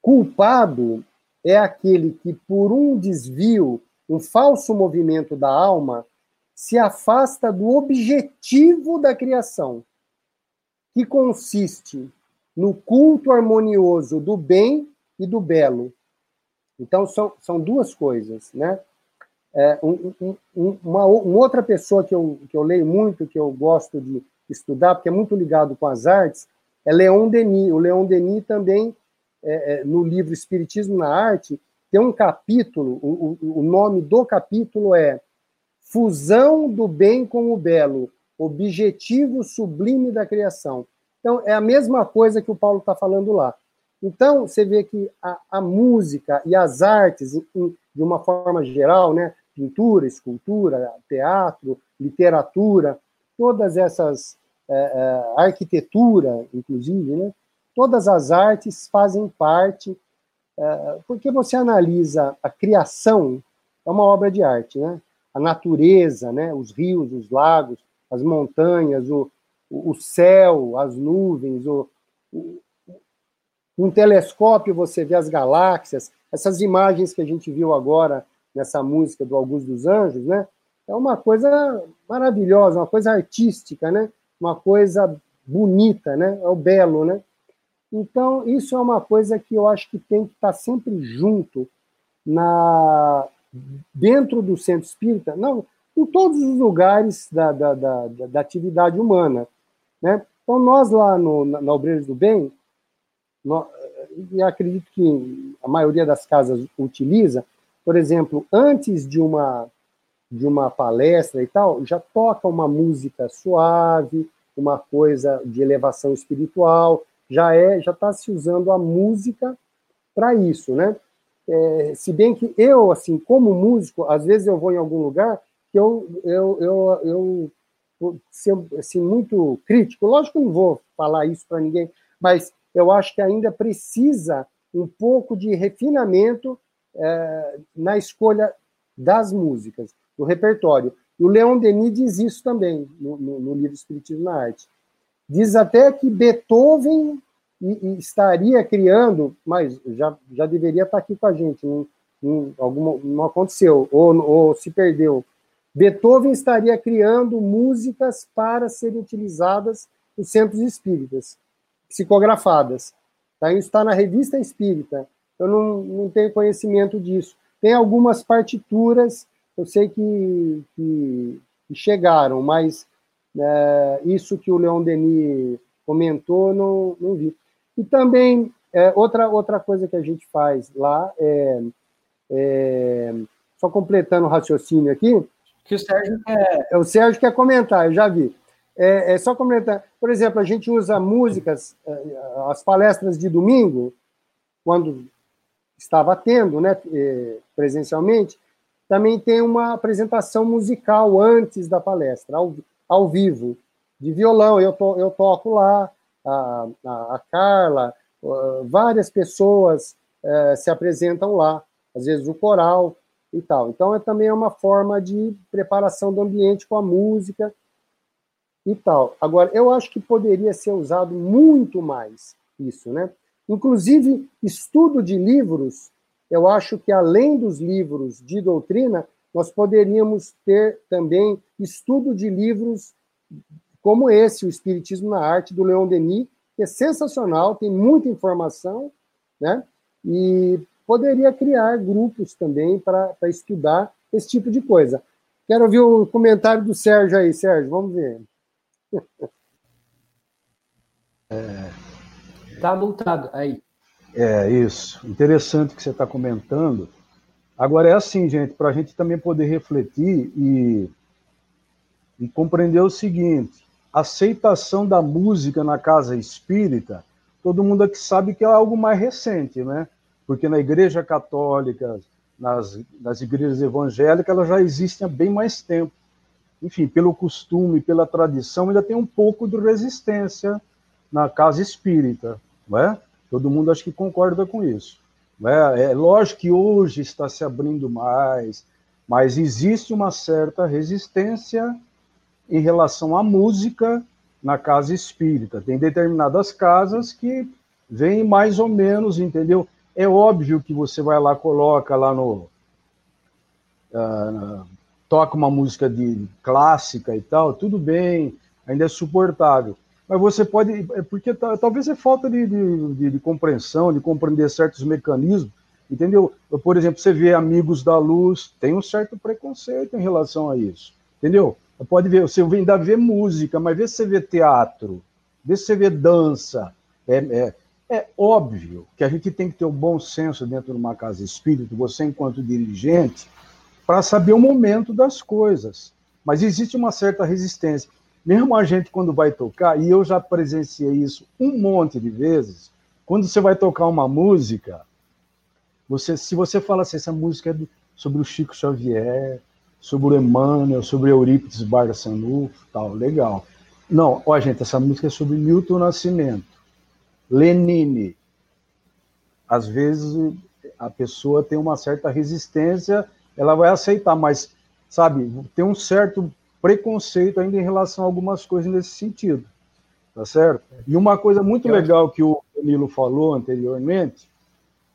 culpado é aquele que, por um desvio, um falso movimento da alma, se afasta do objetivo da criação, que consiste no culto harmonioso do bem e do belo. Então, são, são duas coisas, né? É, um, um, uma, uma, outra pessoa que eu, que eu leio muito, que eu gosto de estudar, porque é muito ligado com as artes, é Leon Denis. O Leon Denis também, é, é, no livro Espiritismo na Arte, tem um capítulo, o, o, o nome do capítulo é Fusão do Bem com o Belo, Objetivo Sublime da Criação. Então, é a mesma coisa que o Paulo está falando lá. Então, você vê que a, a música e as artes, em, de uma forma geral, né, pintura, escultura, teatro, literatura, todas essas, é, é, arquitetura, inclusive, né, todas as artes fazem parte, é, porque você analisa a criação, é uma obra de arte, né? A natureza, né? Os rios, os lagos, as montanhas, o, o céu, as nuvens, o, o, um telescópio você vê as galáxias, essas imagens que a gente viu agora nessa música do Augusto dos Anjos, né? É uma coisa maravilhosa, uma coisa artística, né? Uma coisa bonita, né? É o belo, né? Então, isso é uma coisa que eu acho que tem que estar sempre junto na dentro do centro espírita, não, em todos os lugares da, da, da, da atividade humana. Né? Então, nós lá no, na Obreiros do Bem, nós, e acredito que a maioria das casas utiliza, por exemplo, antes de uma, de uma palestra e tal, já toca uma música suave, uma coisa de elevação espiritual, já é, já está se usando a música para isso, né? É, se bem que eu, assim, como músico, às vezes eu vou em algum lugar que eu, eu, eu, eu ser assim, muito crítico. Lógico que não vou falar isso para ninguém, mas eu acho que ainda precisa um pouco de refinamento é, na escolha das músicas, do repertório. O Leon Denis diz isso também no, no, no livro Espiritismo na Arte. Diz até que Beethoven estaria criando, mas já, já deveria estar aqui com a gente, não, não, alguma, não aconteceu, ou, ou se perdeu, Beethoven estaria criando músicas para serem utilizadas nos centros espíritas, psicografadas. Tá? Isso está na revista espírita. Eu não, não tenho conhecimento disso. Tem algumas partituras, eu sei que, que, que chegaram, mas é, isso que o Leon Denis comentou, não, não vi. E também, é, outra, outra coisa que a gente faz lá, é, é só completando o raciocínio aqui, que o Sérgio quer. É, o Sérgio quer comentar, eu já vi. É, é só comentar. Por exemplo, a gente usa músicas, é, as palestras de domingo, quando estava tendo, né, é, presencialmente, também tem uma apresentação musical antes da palestra, ao, ao vivo, de violão. Eu, to, eu toco lá, a, a, a Carla, várias pessoas é, se apresentam lá, às vezes o coral e tal. Então, é também é uma forma de preparação do ambiente com a música e tal. Agora, eu acho que poderia ser usado muito mais isso, né? Inclusive, estudo de livros, eu acho que além dos livros de doutrina, nós poderíamos ter também estudo de livros como esse, O Espiritismo na Arte, do Leon Denis, que é sensacional, tem muita informação, né? E poderia criar grupos também para estudar esse tipo de coisa. Quero ouvir o comentário do Sérgio aí, Sérgio, vamos ver. [LAUGHS] É... Tá multado aí. É, isso. Interessante que você está comentando. Agora é assim, gente, para a gente também poder refletir e, e compreender o seguinte: aceitação da música na casa espírita, todo mundo aqui sabe que é algo mais recente, né? Porque na Igreja Católica, nas, nas igrejas evangélicas, elas já existem há bem mais tempo. Enfim, pelo costume, pela tradição, ainda tem um pouco de resistência na casa espírita, não é? Todo mundo acho que concorda com isso. É? é lógico que hoje está se abrindo mais, mas existe uma certa resistência em relação à música na casa espírita. Tem determinadas casas que vêm mais ou menos, entendeu? É óbvio que você vai lá, coloca lá no. Uh, toca uma música de clássica e tal, tudo bem, ainda é suportável. Mas você pode. É porque talvez é falta de, de, de, compreensão, de compreender certos mecanismos, entendeu? Por exemplo, você vê Amigos da Luz, tem um certo preconceito em relação a isso, entendeu? Pode ver, você ainda vê música, mas vê se você vê teatro, vê se você vê dança. É, é, é óbvio que a gente tem que ter o um bom senso dentro de uma casa espírita, você enquanto dirigente, para saber o momento das coisas. Mas existe uma certa resistência. Mesmo a gente, quando vai tocar, e eu já presenciei isso um monte de vezes, quando você vai tocar uma música, você, se você fala assim, essa música é sobre o Chico Xavier, sobre o Emmanuel, sobre Eurípides Barçanufo, tal, legal. Não, ó, gente, essa música é sobre Milton Nascimento, Lenine. Às vezes a pessoa tem uma certa resistência ela vai aceitar, mas, sabe, tem um certo preconceito ainda em relação a algumas coisas nesse sentido, tá certo? E uma coisa muito legal que o Danilo falou anteriormente,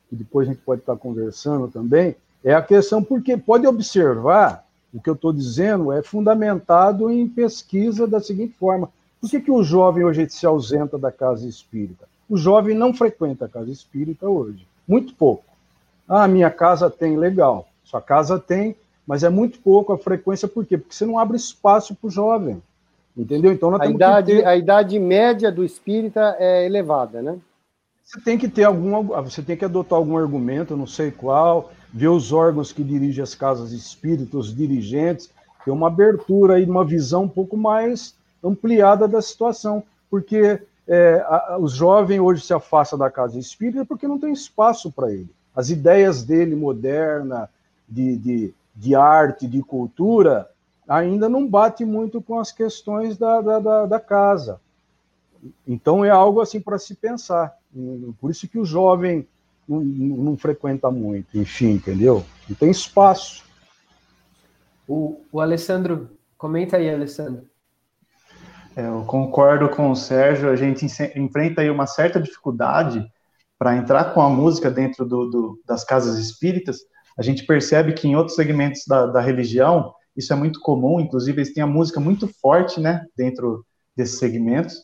que depois a gente pode estar conversando também, é a questão, porque pode observar, o que eu estou dizendo é fundamentado em pesquisa da seguinte forma: por que, que o jovem hoje se ausenta da casa espírita? O jovem não frequenta a casa espírita hoje, muito pouco. Ah, minha casa tem, legal. Sua casa tem, mas é muito pouco a frequência, por quê? Porque você não abre espaço para o jovem. Entendeu? Então a idade, ter... a idade média do espírita é elevada, né? Você tem que ter algum, você tem que adotar algum argumento, não sei qual, ver os órgãos que dirigem as casas espíritas, os dirigentes, ter uma abertura aí, uma visão um pouco mais ampliada da situação, porque é, a, o jovem hoje se afasta da casa espírita porque não tem espaço para ele. As ideias dele moderna, de, de, de arte, de cultura, ainda não bate muito com as questões da, da, da, da casa. Então é algo assim para se pensar. Por isso que o jovem não, não, frequenta muito, enfim, entendeu? Não tem espaço. O, o Alessandro, comenta aí, Alessandro. Eu concordo com o Sérgio, a gente enfrenta aí uma certa dificuldade para entrar com a música dentro do, do, das casas espíritas, a gente percebe que em outros segmentos da, da religião isso é muito comum, inclusive eles têm a música muito forte, né, dentro desses segmentos,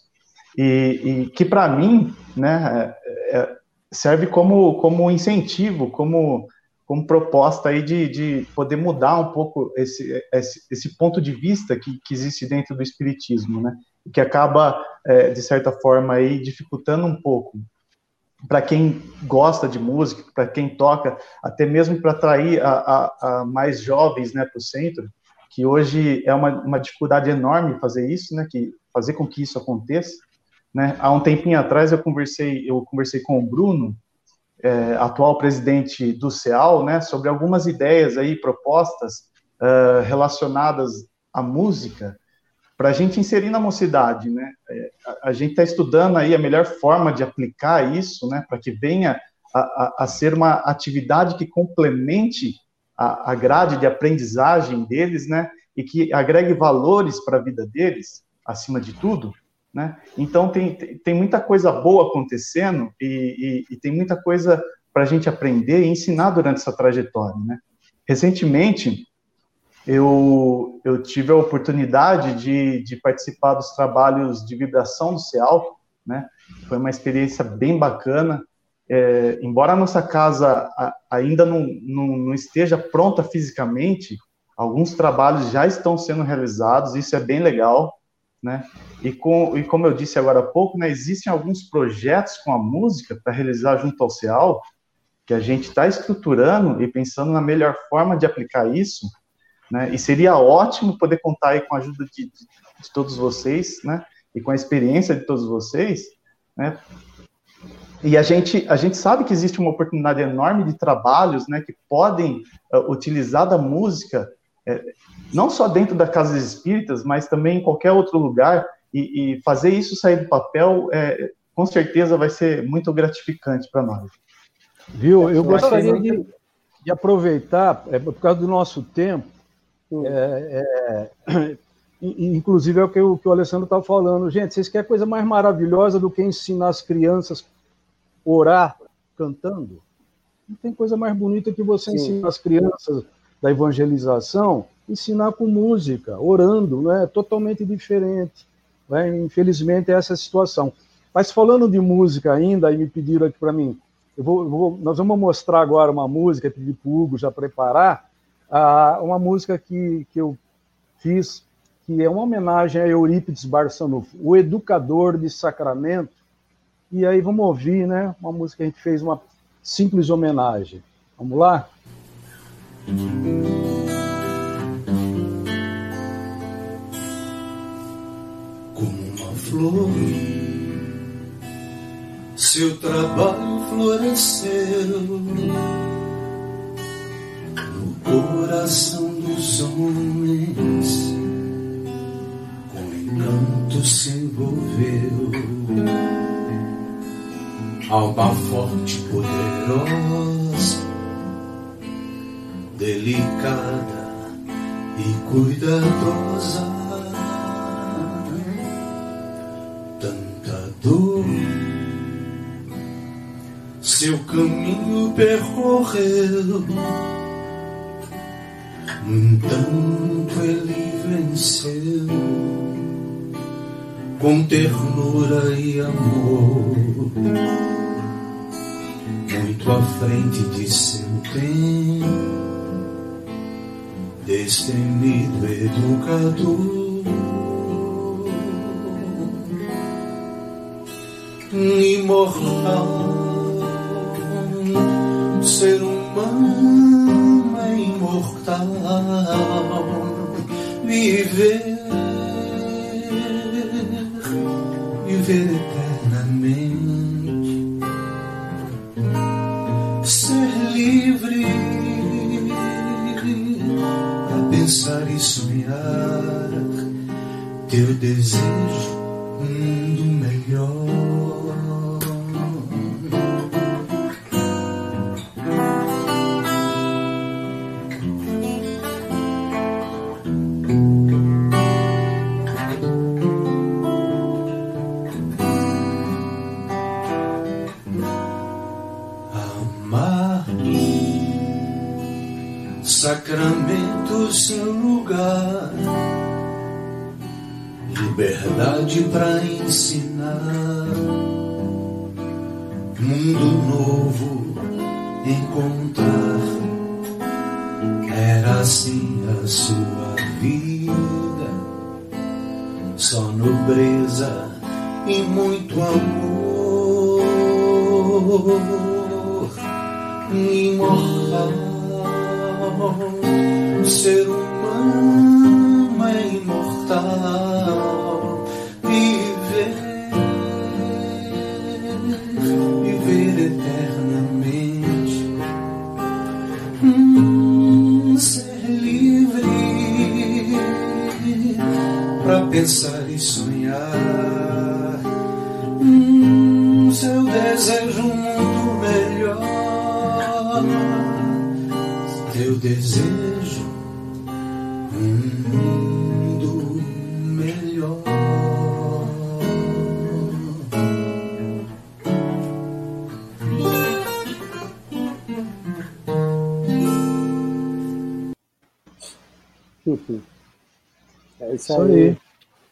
e, e que para mim, né, é, é, serve como, como incentivo, como, como proposta aí de, de poder mudar um pouco esse, esse, esse ponto de vista que, que existe dentro do espiritismo, né, que acaba, é, de certa forma, aí, dificultando um pouco para quem gosta de música, para quem toca, até mesmo para atrair a, a, a, mais jovens né, para o centro, que hoje é uma, uma dificuldade enorme fazer isso, né, que, fazer com que isso aconteça. Né? Há um tempinho atrás eu conversei, eu conversei com o Bruno, é, atual presidente do CEAL, né, sobre algumas ideias aí, propostas uh, relacionadas à música, para a gente inserir na mocidade, né? É, a, a gente está estudando aí a melhor forma de aplicar isso, né? Para que venha a, a, a, ser uma atividade que complemente a, a grade de aprendizagem deles, né? E que agregue valores para a vida deles, acima de tudo, né? Então tem, tem muita coisa boa acontecendo e, e, e tem muita coisa para a gente aprender e ensinar durante essa trajetória, né? Recentemente eu, eu tive a oportunidade de, de participar dos trabalhos de vibração do CEAL, né? Foi uma experiência bem bacana. É, embora a nossa casa ainda não, não, não, esteja pronta fisicamente, alguns trabalhos já estão sendo realizados, isso é bem legal, né? E, com, e como eu disse agora há pouco, né, existem alguns projetos com a música para realizar junto ao CEAL, que a gente está estruturando e pensando na melhor forma de aplicar isso, né? E seria ótimo poder contar aí com a ajuda de, de, de todos vocês, né? E com a experiência de todos vocês, né? E a gente, a gente sabe que existe uma oportunidade enorme de trabalhos, né? Que podem uh, utilizar da música, é, não só dentro da casa espíritas, mas também em qualquer outro lugar. E, e fazer isso sair do papel, é, com certeza, vai ser muito gratificante para nós. Viu? Eu gostaria de, de aproveitar, é, por causa do nosso tempo, é, é, [CLEARS THROAT] inclusive é o que o, que o Alessandro está falando. Gente, vocês querem coisa mais maravilhosa do que ensinar as crianças a orar cantando? Não tem coisa mais bonita que você Sim. ensinar as crianças da evangelização, ensinar com música, orando, né? Totalmente diferente. Né? Infelizmente, é essa a situação. Mas falando de música ainda, aí me pediram aqui para mim, eu vou, vou, nós vamos mostrar agora uma música, pedir para o Hugo já preparar, uh, uma música que, que eu fiz, que é uma homenagem a Eurípides Barçanufo, o educador de Sacramento, e aí vamos ouvir, né, uma música que a gente fez uma simples homenagem. Vamos lá? Como uma flor, seu trabalho floresceu no coração dos homens, com encanto se envolveu. Alma forte, poderosa, delicada e cuidadosa. Tanta dor, seu caminho percorreu. No entanto, ele venceu com ternura e amor muito à frente de seu tempo, destemido educador. Imortal, ser humano imortal, viver, viver teu desejo um para isso aí.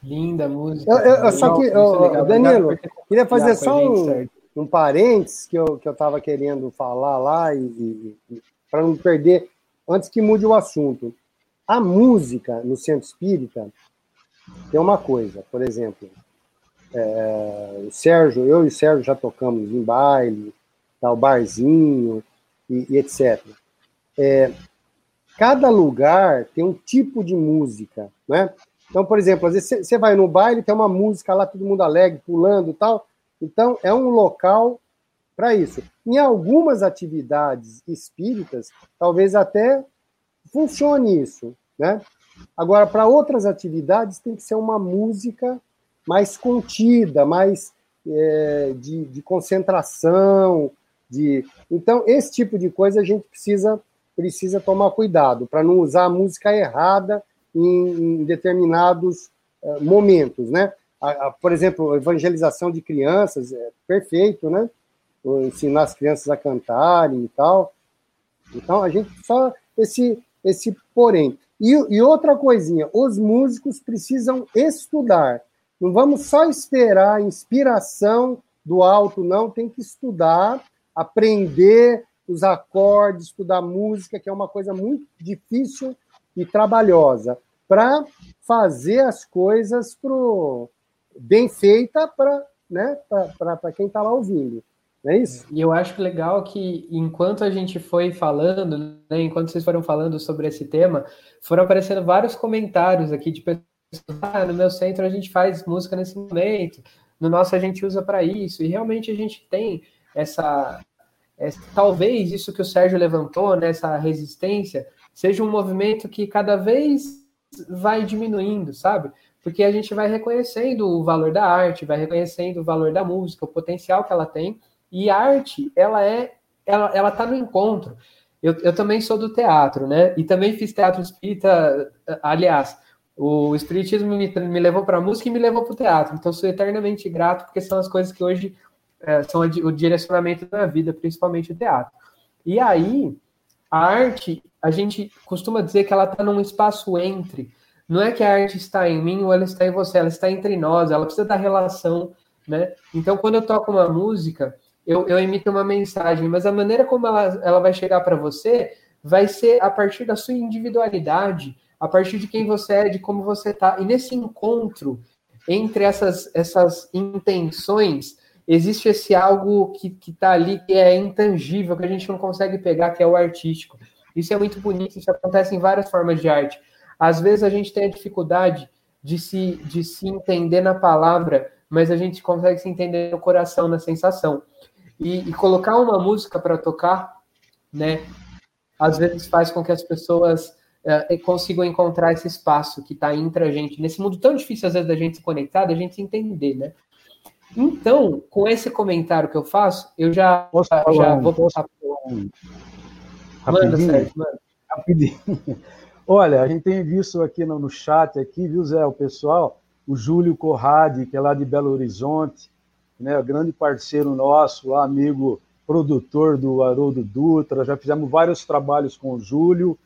Linda música. Eu, eu, só que, eu, Danilo, queria fazer só um, um parênteses que eu que estava querendo falar lá, e, e, e para não perder, antes que mude o assunto. A música no centro espírita tem uma coisa, por exemplo, é, o Sérgio, eu e o Sérgio já tocamos em baile, tá, o barzinho e, e etc. É, cada lugar tem um tipo de música, né? Então, por exemplo, às vezes você vai no baile, tem uma música lá, todo mundo alegre, pulando e tal. Então, é um local para isso. Em algumas atividades espíritas, talvez até funcione isso, né? Agora, para outras atividades, tem que ser uma música mais contida, mais é, de, de, concentração, de então esse tipo de coisa a gente precisa precisa tomar cuidado para não usar a música errada em, em determinados uh, momentos, né? A, a, por exemplo, evangelização de crianças é perfeito, né? ensinar as crianças a cantarem e tal. Então, a gente só esse, esse porém. E, e outra coisinha, os músicos precisam estudar. Não vamos só esperar a inspiração do alto, não. Tem que estudar, aprender os acordes, estudar música, que é uma coisa muito difícil e trabalhosa, para fazer as coisas pro, bem feita para né, quem está lá ouvindo. Não é isso? E eu acho legal que, enquanto a gente foi falando, né, enquanto vocês foram falando sobre esse tema, foram aparecendo vários comentários aqui de pessoas. Ah, no meu centro a gente faz música nesse momento, no nosso a gente usa para isso, e realmente a gente tem essa, essa. Talvez isso que o Sérgio levantou, né, essa resistência, seja um movimento que cada vez vai diminuindo, sabe? Porque a gente vai reconhecendo o valor da arte, vai reconhecendo o valor da música, o potencial que ela tem, e a arte, ela é, ela, ela tá no encontro. Eu, eu também sou do teatro, né? E também fiz teatro espírita, aliás, o espiritismo me, me levou para a música e me levou para o teatro. Então sou eternamente grato porque são as coisas que hoje é, são o direcionamento da vida, principalmente o teatro. E aí, a arte, a gente costuma dizer que ela está num espaço entre. Não é que a arte está em mim ou ela está em você, ela está entre nós, ela precisa da relação, né? Então, quando eu toco uma música, eu, eu emito uma mensagem, mas a maneira como ela, ela vai chegar para você vai ser a partir da sua individualidade, a partir de quem você é, de como você está. E nesse encontro entre essas, essas intenções, existe esse algo que está ali que é intangível, que a gente não consegue pegar, que é o artístico. Isso é muito bonito, isso acontece em várias formas de arte. Às vezes a gente tem a dificuldade de se, de se entender na palavra, mas a gente consegue se entender no coração, na sensação. E, e colocar uma música para tocar, né, às vezes faz com que as pessoas é, consigam encontrar esse espaço que está entre a gente, nesse mundo tão difícil às vezes da gente se conectar, da gente se entender, né? Então, com esse comentário que eu faço, eu já, já, vou passar um... Manda, Sérgio, manda. Rapidinho. [LAUGHS] Olha, a gente tem visto aqui no, no chat, aqui, viu, Zé, o pessoal, o Júlio Corrade, que é lá de Belo Horizonte, né, grande parceiro nosso, amigo produtor do Haroldo Dutra, já fizemos vários trabalhos com o Júlio,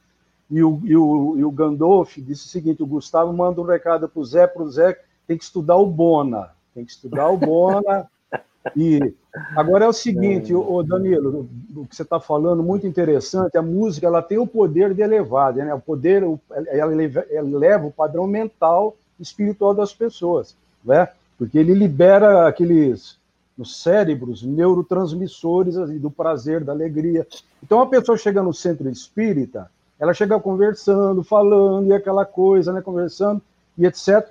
e o, e o, e o Gandolf disse o seguinte, o Gustavo manda um recado para o Zé, para o Zé tem que estudar o Bona, tem que estudar o Bona, [LAUGHS] e agora é o seguinte, o Danilo, o que você está falando, muito interessante, a música ela tem o poder de elevar, né? o poder, ela eleva o padrão mental espiritual das pessoas, né? porque ele libera aqueles nos cérebros neurotransmissores do prazer, da alegria. Então a pessoa chega no centro espírita, ela chega conversando, falando e aquela coisa, né, conversando e etc.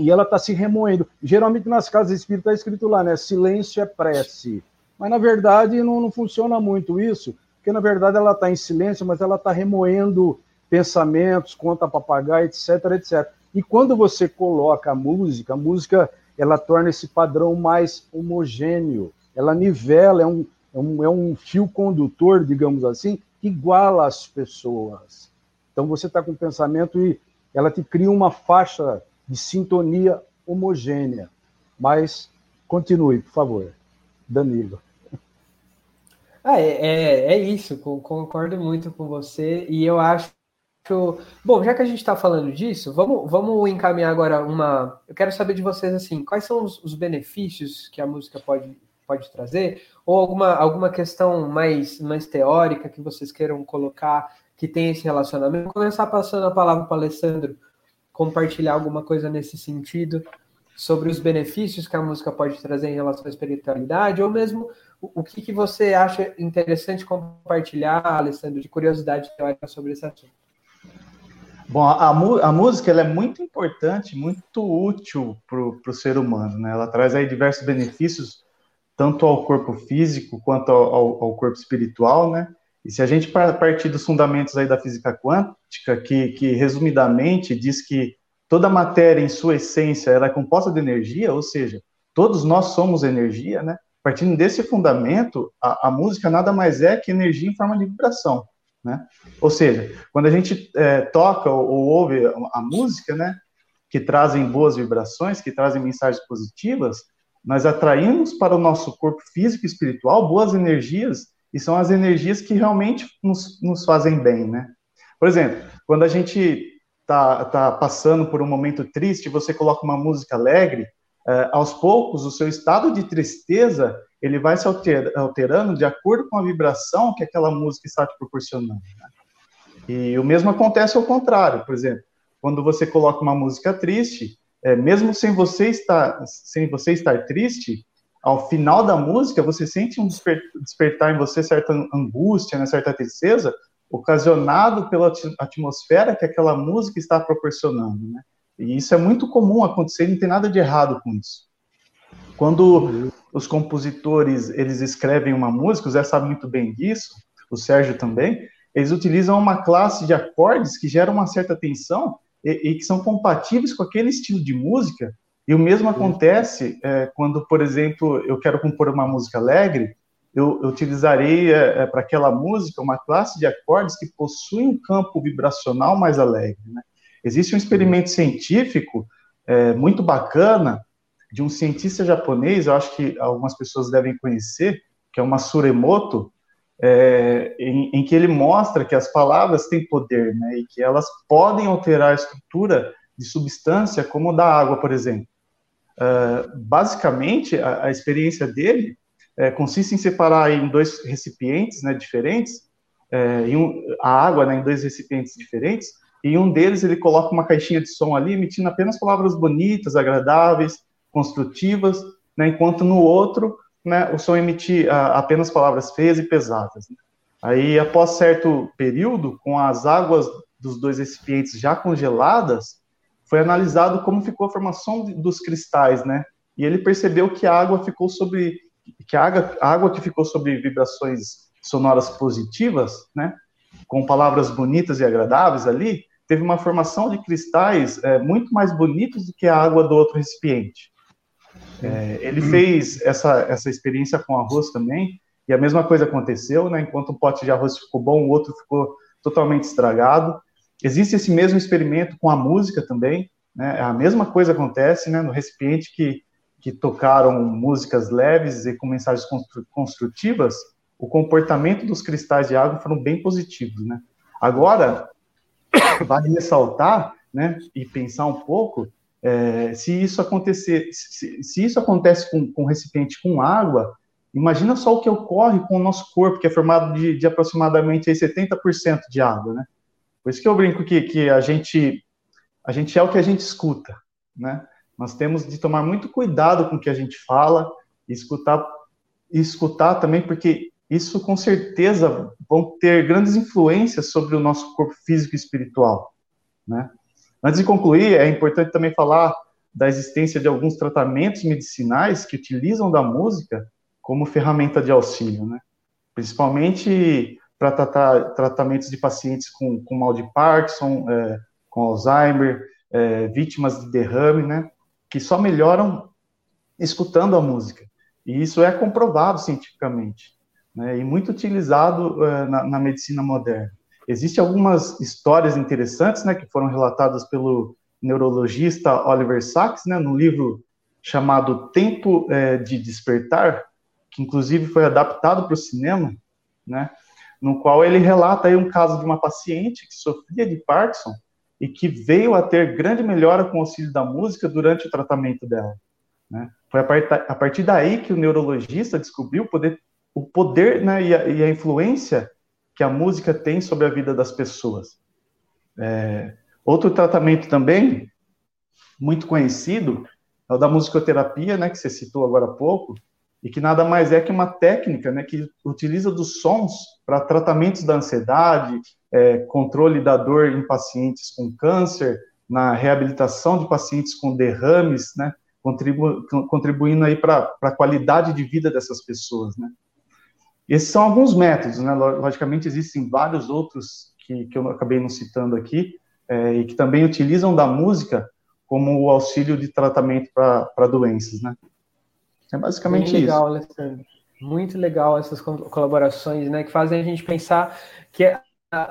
E ela está se remoendo. Geralmente nas casas espíritas está escrito lá, né, silêncio é prece. Mas na verdade não, não funciona muito isso, porque na verdade ela está em silêncio, mas ela está remoendo pensamentos, conta papagaio, etc, etc. E quando você coloca a música, a música ela torna esse padrão mais homogêneo, ela nivela, é um, é um, é um fio condutor, digamos assim, que iguala as pessoas. Então você está com pensamento e ela te cria uma faixa de sintonia homogênea. Mas continue, por favor, Danilo. Ah, é, é, é isso, concordo muito com você, e eu acho Bom, já que a gente está falando disso, vamos, vamos encaminhar agora uma. Eu quero saber de vocês assim, quais são os, os, benefícios que a música pode, pode trazer, ou alguma, alguma questão mais, mais teórica que vocês queiram colocar que tem esse relacionamento. Vou começar passando a palavra para o Alessandro compartilhar alguma coisa nesse sentido sobre os benefícios que a música pode trazer em relação à espiritualidade, ou mesmo o, que, que você acha interessante compartilhar, Alessandro, de curiosidade teórica sobre esse assunto. Bom, a, a música é muito importante, muito útil para o ser humano, né? Ela traz aí diversos benefícios, tanto ao corpo físico quanto ao, ao corpo espiritual, né? E se a gente partir dos fundamentos aí da física quântica, que, que resumidamente diz que toda matéria em sua essência ela é composta de energia, ou seja, todos nós somos energia, né? Partindo desse fundamento, a, a música nada mais é que energia em forma de vibração. Né? Ou seja, quando a gente é, toca ou, ou, ouve a música, né, que trazem boas vibrações, que trazem mensagens positivas, nós atraímos para o nosso corpo físico e espiritual boas energias e são as energias que realmente nos, nos fazem bem, né? Por exemplo, quando a gente está tá passando por um momento triste, você coloca uma música alegre, é, aos poucos o seu estado de tristeza ele vai se alter, alterando de acordo com a vibração que aquela música está te proporcionando. Né? E o mesmo acontece ao contrário, por exemplo, quando você coloca uma música triste, é, mesmo sem você estar sem você estar triste, ao final da música você sente um desper, despertar em você certa angústia, né, certa tristeza, ocasionado pela atmosfera que aquela música está proporcionando, né? E isso é muito comum acontecer, não tem nada de errado com isso. Quando os compositores eles escrevem uma música, o Zé sabe muito bem disso, o Sérgio também, eles utilizam uma classe de acordes que geram uma certa tensão e, e que são compatíveis com aquele estilo de música. E o mesmo acontece é, quando, por exemplo, eu quero compor uma música alegre, eu, eu utilizarei é, é para aquela música uma classe de acordes que possui um campo vibracional mais alegre. Né? Existe um experimento científico é, muito bacana de um cientista japonês, eu acho que algumas pessoas devem conhecer, que é o Masuremoto, é, em, em, que ele mostra que as palavras têm poder, né, e que elas podem alterar a estrutura de substância, como da água, por exemplo. Uh, basicamente, a, a, experiência dele é, consiste em separar em dois recipientes né, diferentes, é, um, a água né, em dois recipientes diferentes, e em um deles ele coloca uma caixinha de som ali, emitindo apenas palavras bonitas, agradáveis, construtivas, né, enquanto no outro né, o som emitia apenas palavras feias e pesadas. Né? Aí, após certo período, com as águas dos dois recipientes já congeladas, foi analisado como ficou a formação dos cristais, né? E ele percebeu que a água ficou sobre que a água, a água que ficou sobre vibrações sonoras positivas, né? Com palavras bonitas e agradáveis ali, teve uma formação de cristais é, muito mais bonitos do que a água do outro recipiente. É, ele fez essa, essa experiência com arroz também, e a mesma coisa aconteceu, né? Enquanto um pote de arroz ficou bom, o outro ficou totalmente estragado. Existe esse mesmo experimento com a música também, né? A mesma coisa acontece, né? No recipiente que, que tocaram músicas leves e com mensagens construtivas, o comportamento dos cristais de água foram bem positivos, né? Agora, [COUGHS] vale ressaltar, né? E pensar um pouco é, se isso acontecer, se, se isso acontece com, com recipiente com água, imagina só o que ocorre com o nosso corpo, que é formado de, de aproximadamente 70% de água, né? Por isso que eu brinco que, que a gente a gente é o que a gente escuta, né? Nós temos de tomar muito cuidado com o que a gente fala e escutar e escutar também, porque isso com certeza vão ter grandes influências sobre o nosso corpo físico e espiritual, né? Antes de concluir, é importante também falar da existência de alguns tratamentos medicinais que utilizam da música como ferramenta de auxílio, né? Principalmente para tratar tratamentos de pacientes com, com mal de Parkinson, é, com Alzheimer, é, vítimas de derrame, né? Que só melhoram escutando a música. E isso é comprovado cientificamente, né? E muito utilizado é, na, na medicina moderna. Existem algumas histórias interessantes, né, que foram relatadas pelo neurologista Oliver Sacks, né, no livro chamado Tempo é, de Despertar, que inclusive foi adaptado para o cinema, né, no qual ele relata aí um caso de uma paciente que sofria de Parkinson e que veio a ter grande melhora com o auxílio da música durante o tratamento dela. Né. Foi a, partir daí que o neurologista descobriu o poder, o poder né, e, a, e a influência que a música tem sobre a vida das pessoas. É, outro tratamento também, muito conhecido, é o da musicoterapia, né, que você citou agora há pouco, e que nada mais é que uma técnica né, que utiliza dos sons para tratamentos da ansiedade, é, controle da dor em pacientes com câncer, na reabilitação de pacientes com derrames, né, contribu contribuindo aí para a qualidade de vida dessas pessoas, né. Esses são alguns métodos, né? Logicamente, existem vários outros que, que eu acabei não citando aqui, é, e que também utilizam da música como o auxílio de tratamento para doenças, né? É basicamente Muito legal, isso. Alessandro. Muito legal essas colaborações, né? Que fazem a gente pensar que é,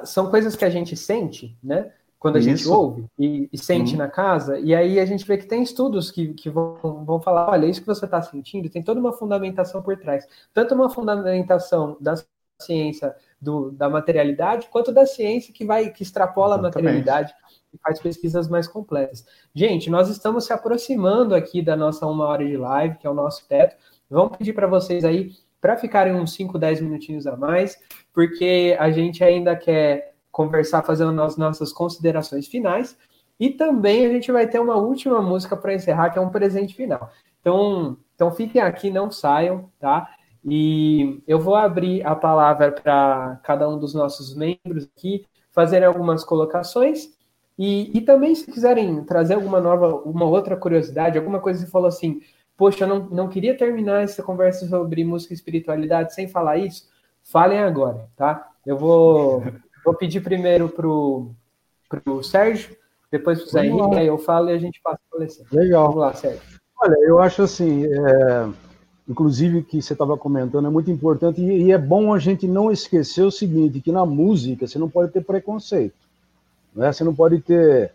são coisas que a gente sente, né? quando a Isso. gente ouve e, e sente uhum. na casa, e aí a gente vê que tem estudos que, que vão, vão falar, olha, isso que você está sentindo tem toda uma fundamentação por trás. Tanto uma fundamentação da ciência do, da materialidade, quanto da ciência que vai que extrapola Exatamente. a materialidade e faz pesquisas mais completas. Gente, nós estamos se aproximando aqui da nossa uma hora de live, que é o nosso teto. Vamos pedir para vocês aí para ficarem uns 5, 10 minutinhos a mais, porque a gente ainda quer conversar fazendo as nossas considerações finais. E também a gente vai ter uma última música para encerrar, que é um presente final. Então, então fiquem aqui, não saiam, tá? E eu vou abrir a palavra para cada um dos nossos membros aqui fazerem algumas colocações. E, e também, se quiserem trazer alguma nova, uma outra curiosidade, alguma coisa que falou assim, poxa, eu não, não queria terminar essa conversa sobre música e espiritualidade sem falar isso, falem agora, tá? Eu vou, [LAUGHS] vou pedir primeiro pro, pro Sérgio, depois pro Zé Henrique, aí eu falo e a gente passa para o Alessandro. Legal. Vamos lá, Sérgio. Olha, eu acho assim, é, inclusive que você estava comentando, é muito importante e, e, é bom a gente não esquecer o seguinte, que na música você não pode ter preconceito. Né? Você não pode ter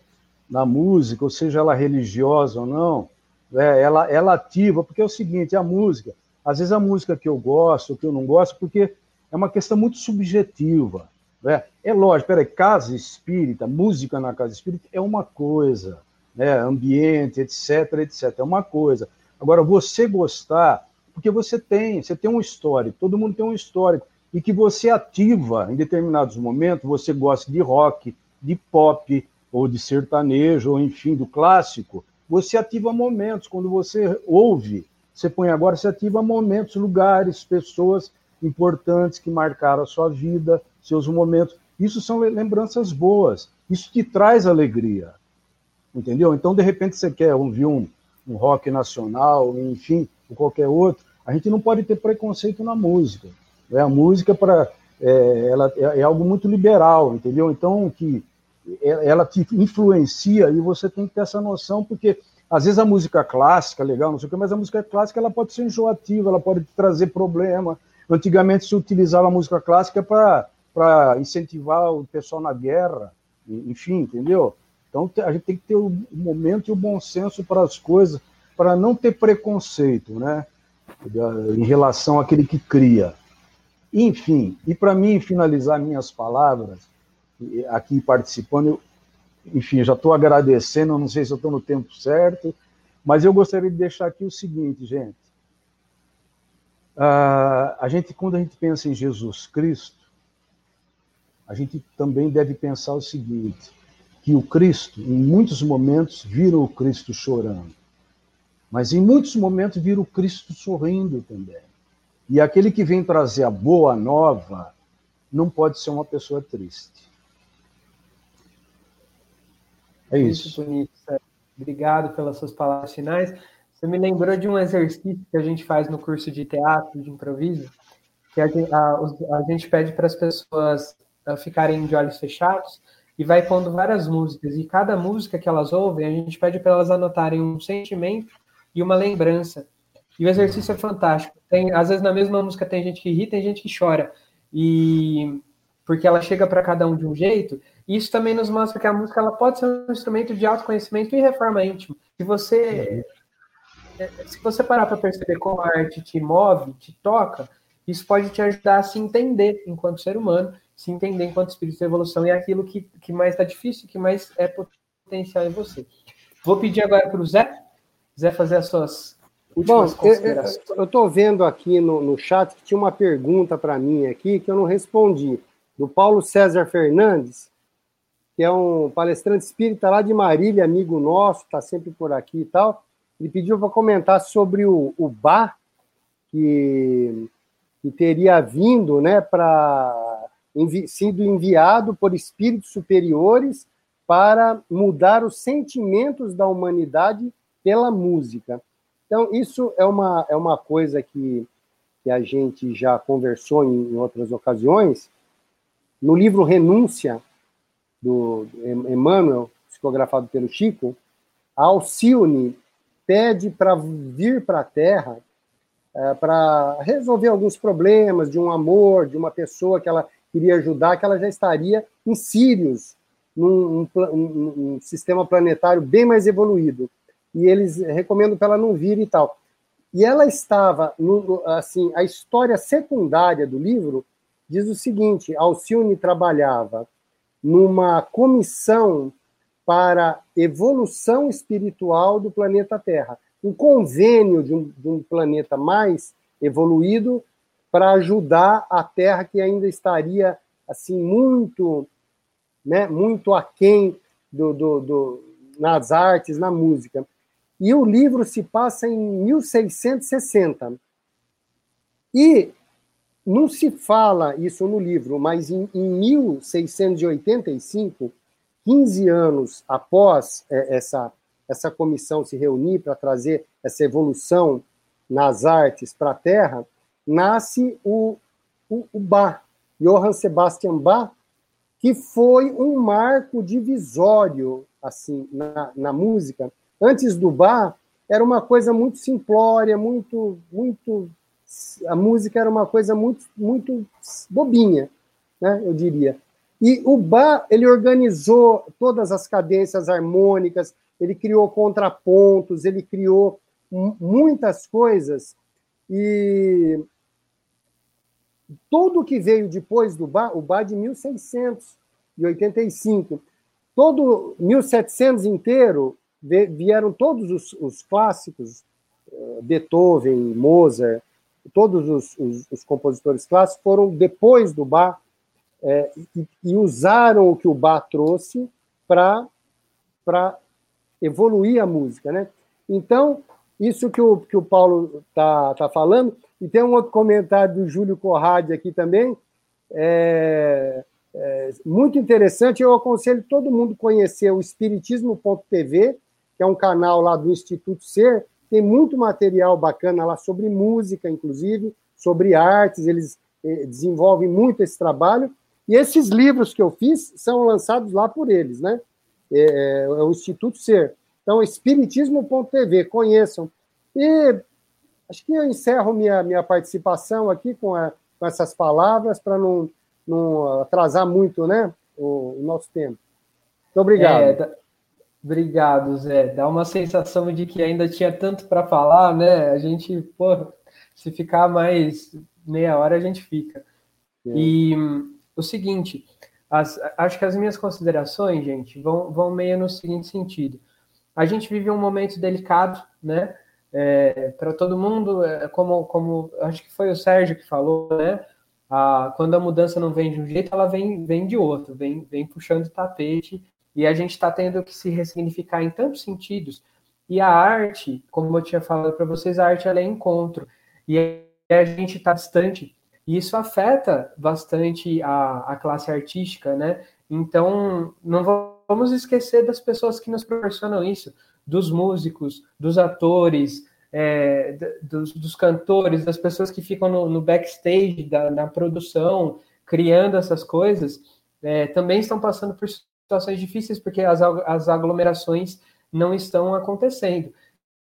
na música, ou seja ela religiosa ou não, né? ela, ela ativa, porque é o seguinte, a música, às vezes a música que eu gosto, que eu não gosto, porque é uma questão muito subjetiva. Né? É lógico, peraí, casa espírita, música na casa espírita é uma coisa, né? ambiente, etc, etc, é uma coisa. Agora, você gostar, porque você tem, você tem um histórico, todo mundo tem um histórico, e que você ativa em determinados momentos, você gosta de rock, de pop, ou de sertanejo, ou enfim, do clássico, você ativa momentos. Quando você ouve, você põe agora, você ativa momentos, lugares, pessoas importantes que marcaram a sua vida, seus momentos. Isso são lembranças boas. Isso te traz alegria. Entendeu? Então, de repente, você quer ouvir um, um rock nacional, enfim, ou qualquer outro. A gente não pode ter preconceito na música. Né? A música para é, ela é, é algo muito liberal, entendeu? Então, que ela te influencia e você tem que ter essa noção, porque às vezes a música clássica, legal, não sei o que, mas a música clássica ela pode ser enjoativa, ela pode trazer problema. Antigamente se utilizava a música clássica para incentivar o pessoal na guerra, enfim, entendeu? Então a gente tem que ter o momento e o bom senso para as coisas, para não ter preconceito, né? Em relação àquele que cria. Enfim, e para mim finalizar minhas palavras, aqui participando. Eu, enfim, já estou agradecendo, não sei se estou no tempo certo, mas eu gostaria de deixar aqui o seguinte, gente. Uh, a gente, quando a gente pensa em Jesus Cristo, a gente também deve pensar o seguinte, que o Cristo, em muitos momentos, vira o Cristo chorando, mas em muitos momentos vira o Cristo sorrindo também. E aquele que vem trazer a boa nova não pode ser uma pessoa triste. É isso. Muito bonito, Sérgio. Obrigado pelas suas palavras finais. Você me lembrou de um exercício que a gente faz no curso de teatro, de improviso, que a, a, a gente pede para as pessoas ah, ficarem de olhos fechados e vai pondo várias músicas. E cada música que elas ouvem, a gente pede para elas anotarem um sentimento e uma lembrança. E o exercício é fantástico. Tem, às vezes na mesma música tem gente que ri, tem gente que chora. E porque ela chega para cada um de um jeito, isso também nos mostra que a música ela pode ser um instrumento de autoconhecimento e reforma íntima. Se você é, se você parar para perceber como a arte te move, te toca, isso pode te ajudar a se entender enquanto ser humano, se entender enquanto espírito de evolução e é aquilo que, que mais está difícil, que mais é potencial em você. Vou pedir agora para o Zé, Zé fazer as suas últimas Bom, considerações. Eu estou vendo aqui no, no chat que tinha uma pergunta para mim aqui que eu não respondi, do Paulo César Fernandes, que é um palestrante espírita lá de Marília, amigo nosso, está sempre por aqui e tal. Ele pediu para comentar sobre o, o bar que, que teria vindo, né, para envi, sido enviado por espíritos superiores para mudar os sentimentos da humanidade pela música. Então, isso é uma, é uma coisa que, que a gente já conversou em, em outras ocasiões. No livro Renúncia, do Emmanuel, psicografado pelo Chico, Alcione pede para vir para a Terra é, para resolver alguns problemas de um amor, de uma pessoa que ela queria ajudar, que ela já estaria em Sírios, num um, um, um sistema planetário bem mais evoluído. E eles recomendam para ela não vir e tal. E ela estava, no, assim, a história secundária do livro diz o seguinte: Alcione trabalhava numa comissão para evolução espiritual do planeta Terra, um convênio de um, de um planeta mais evoluído para ajudar a Terra que ainda estaria assim muito, né, muito aquém do, do, do, nas artes, na música. E o livro se passa em 1660. E não se fala isso no livro, mas em, em 1685, 15 anos após é, essa, essa comissão se reunir para trazer essa evolução nas artes para a Terra, nasce o, o, o Bach, Johann Sebastian Bach, que foi um marco divisório assim na, na música. Antes do Bach, era uma coisa muito simplória, muito, muito a música era uma coisa muito, muito bobinha, né, eu diria. E o Bach, ele organizou todas as cadências harmônicas, ele criou contrapontos, ele criou muitas coisas, e tudo que veio depois do Bach, o Bach de 1685, todo 1700 inteiro, vieram todos os, os clássicos, eh, Beethoven, Mozart, todos os, os, os compositores clássicos foram depois do Bach é, e, e, usaram o que o Bach trouxe para evoluir a música, né? Então, isso que o, que o Paulo está tá falando, e tem um outro comentário do Júlio Corradi aqui também, é, é, muito interessante, eu aconselho todo mundo conhecer o espiritismo.tv, que é um canal lá do Instituto Ser, tem muito material bacana lá sobre música, inclusive, sobre artes, eles eh, desenvolvem muito esse trabalho. E esses livros que eu fiz são lançados lá por eles, né? É, é, é o Instituto Ser. Então, espiritismo.tv, conheçam. E acho que eu encerro minha, minha participação aqui com, a, com essas palavras para não, não atrasar muito né, o, o nosso tempo. Muito obrigado. É, Obrigado, Zé. Dá uma sensação de que ainda tinha tanto para falar, né? A gente, pô, se ficar mais meia hora, a gente fica. É. E o seguinte, as, acho que as minhas considerações, gente, vão, vão meio no seguinte sentido. A gente vive um momento delicado, né? É, para todo mundo, é, como, como acho que foi o Sérgio que falou, né? A, quando a mudança não vem de um jeito, ela vem, vem de outro, vem, vem puxando o tapete e a gente está tendo que se ressignificar em tantos sentidos. E a arte, como eu tinha falado para vocês, a arte ela é encontro. E a gente está distante. E isso afeta bastante a, a classe artística, né? Então, não vamos esquecer das pessoas que nos proporcionam isso, dos músicos, dos atores, é, dos, dos, cantores, das pessoas que ficam no, no backstage da, na produção, criando essas coisas, é, também estão passando por situações difíceis porque as, as aglomerações não estão acontecendo.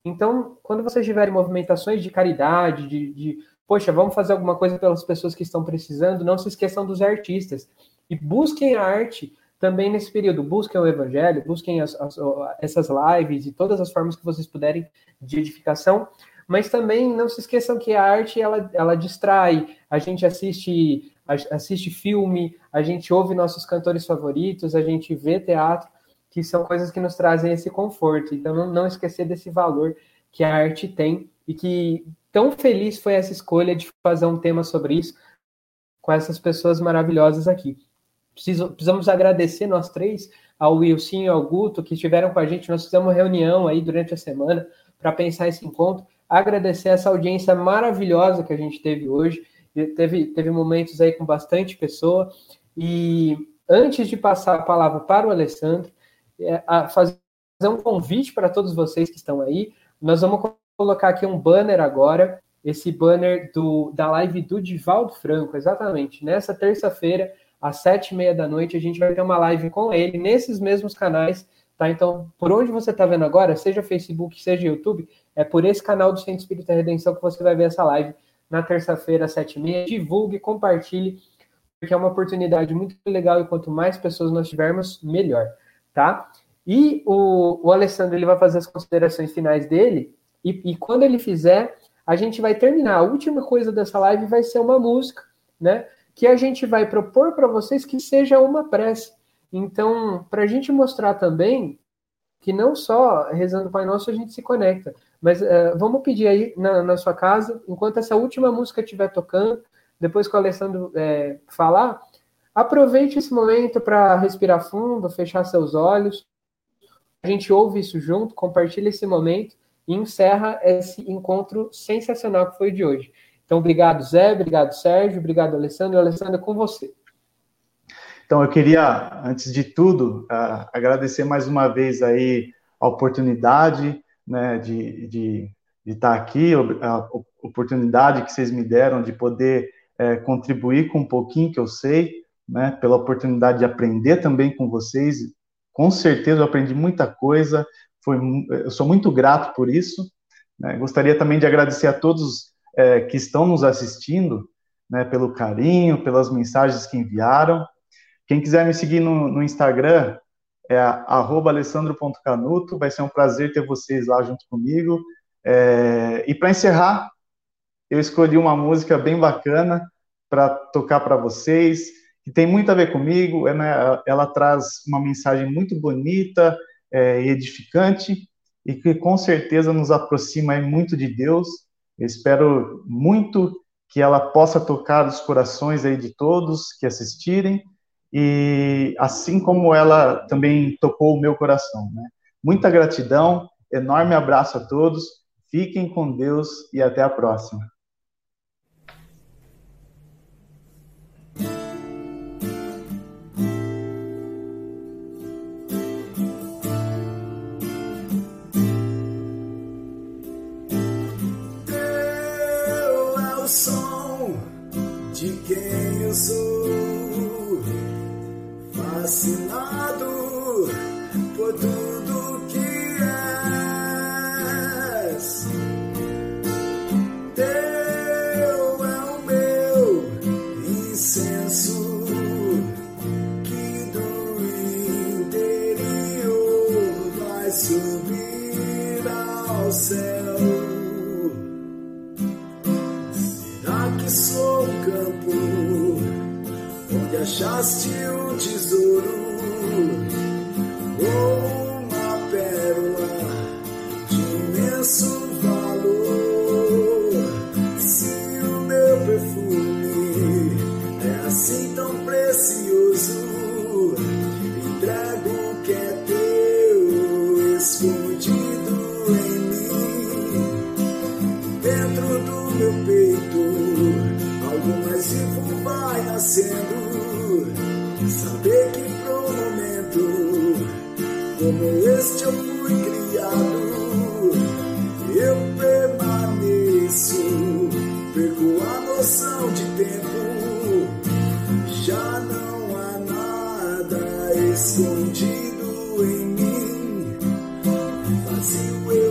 Então, quando vocês tiverem movimentações de caridade, de, de, poxa, vamos fazer alguma coisa pelas pessoas que estão precisando, não se esqueçam dos artistas. E busquem a arte também nesse período. Busquem o evangelho, busquem as, as, essas lives e todas as formas que vocês puderem de edificação. Mas também não se esqueçam que a arte, ela, ela distrai. A gente assiste assiste filme, a gente ouve nossos cantores favoritos, a gente vê teatro, que são coisas que nos trazem esse conforto. Então, não, não esquecer desse valor que a arte tem e que tão feliz foi essa escolha de fazer um tema sobre isso com essas pessoas maravilhosas aqui. Preciso, precisamos agradecer nós três, ao Wilson e ao Guto, que estiveram com a gente. Nós fizemos uma reunião aí durante a semana para pensar esse encontro. Agradecer essa audiência maravilhosa que a gente teve hoje teve, teve momentos aí com bastante pessoa. E antes de passar a palavra para o Alessandro, é, a fazer um convite para todos vocês que estão aí. Nós vamos colocar aqui um banner agora, esse banner do, da live do Divaldo Franco, exatamente. Nessa terça-feira, às sete e meia da noite, a gente vai ter uma live com ele, nesses mesmos canais, tá? Então, por onde você está vendo agora, seja Facebook, seja YouTube, é por esse canal do Centro Espírita Redenção que você vai ver essa live na terça-feira, às sete e meia. Divulgue, compartilhe, é uma oportunidade muito legal e quanto mais pessoas nós tivermos, melhor, tá? E o, o Alessandro ele vai fazer as considerações finais dele, e, e quando ele fizer, a gente vai terminar. A última coisa dessa live vai ser uma música, né? Que a gente vai propor para vocês que seja uma prece. Então, para a gente mostrar também que não só rezando o Pai Nosso a gente se conecta, mas uh, vamos pedir aí na, na, sua casa, enquanto essa última música estiver tocando, depois que o Alessandro é, falar, aproveite esse momento para respirar fundo, fechar seus olhos. A gente ouve isso junto, compartilha esse momento e encerra esse encontro sensacional que foi de hoje. Então, obrigado, Zé, obrigado, Sérgio, obrigado, Alessandro. Alessandro, é com você. Então, eu queria, antes de tudo, uh, agradecer mais uma vez aí a oportunidade né, de, de, estar aqui, a oportunidade que vocês me deram de poder é, contribuir com um pouquinho que eu sei, né, pela oportunidade de aprender também com vocês. Com certeza eu aprendi muita coisa, foi, eu sou muito grato por isso. Né, gostaria também de agradecer a todos é, que estão nos assistindo, né, pelo carinho, pelas mensagens que enviaram. Quem quiser me seguir no, no Instagram é alessandro.canuto. Vai ser um prazer ter vocês lá junto comigo. É, e para encerrar, eu escolhi uma música bem bacana para tocar para vocês, que tem muito a ver comigo. Ela, ela traz uma mensagem muito bonita é, e edificante e que com certeza nos aproxima muito de Deus. Eu espero muito que ela possa tocar os corações aí de todos que assistirem e assim como ela também tocou o meu coração. Né? Muita gratidão, enorme abraço a todos, fiquem com Deus e até a próxima. Onde achaste vazio eu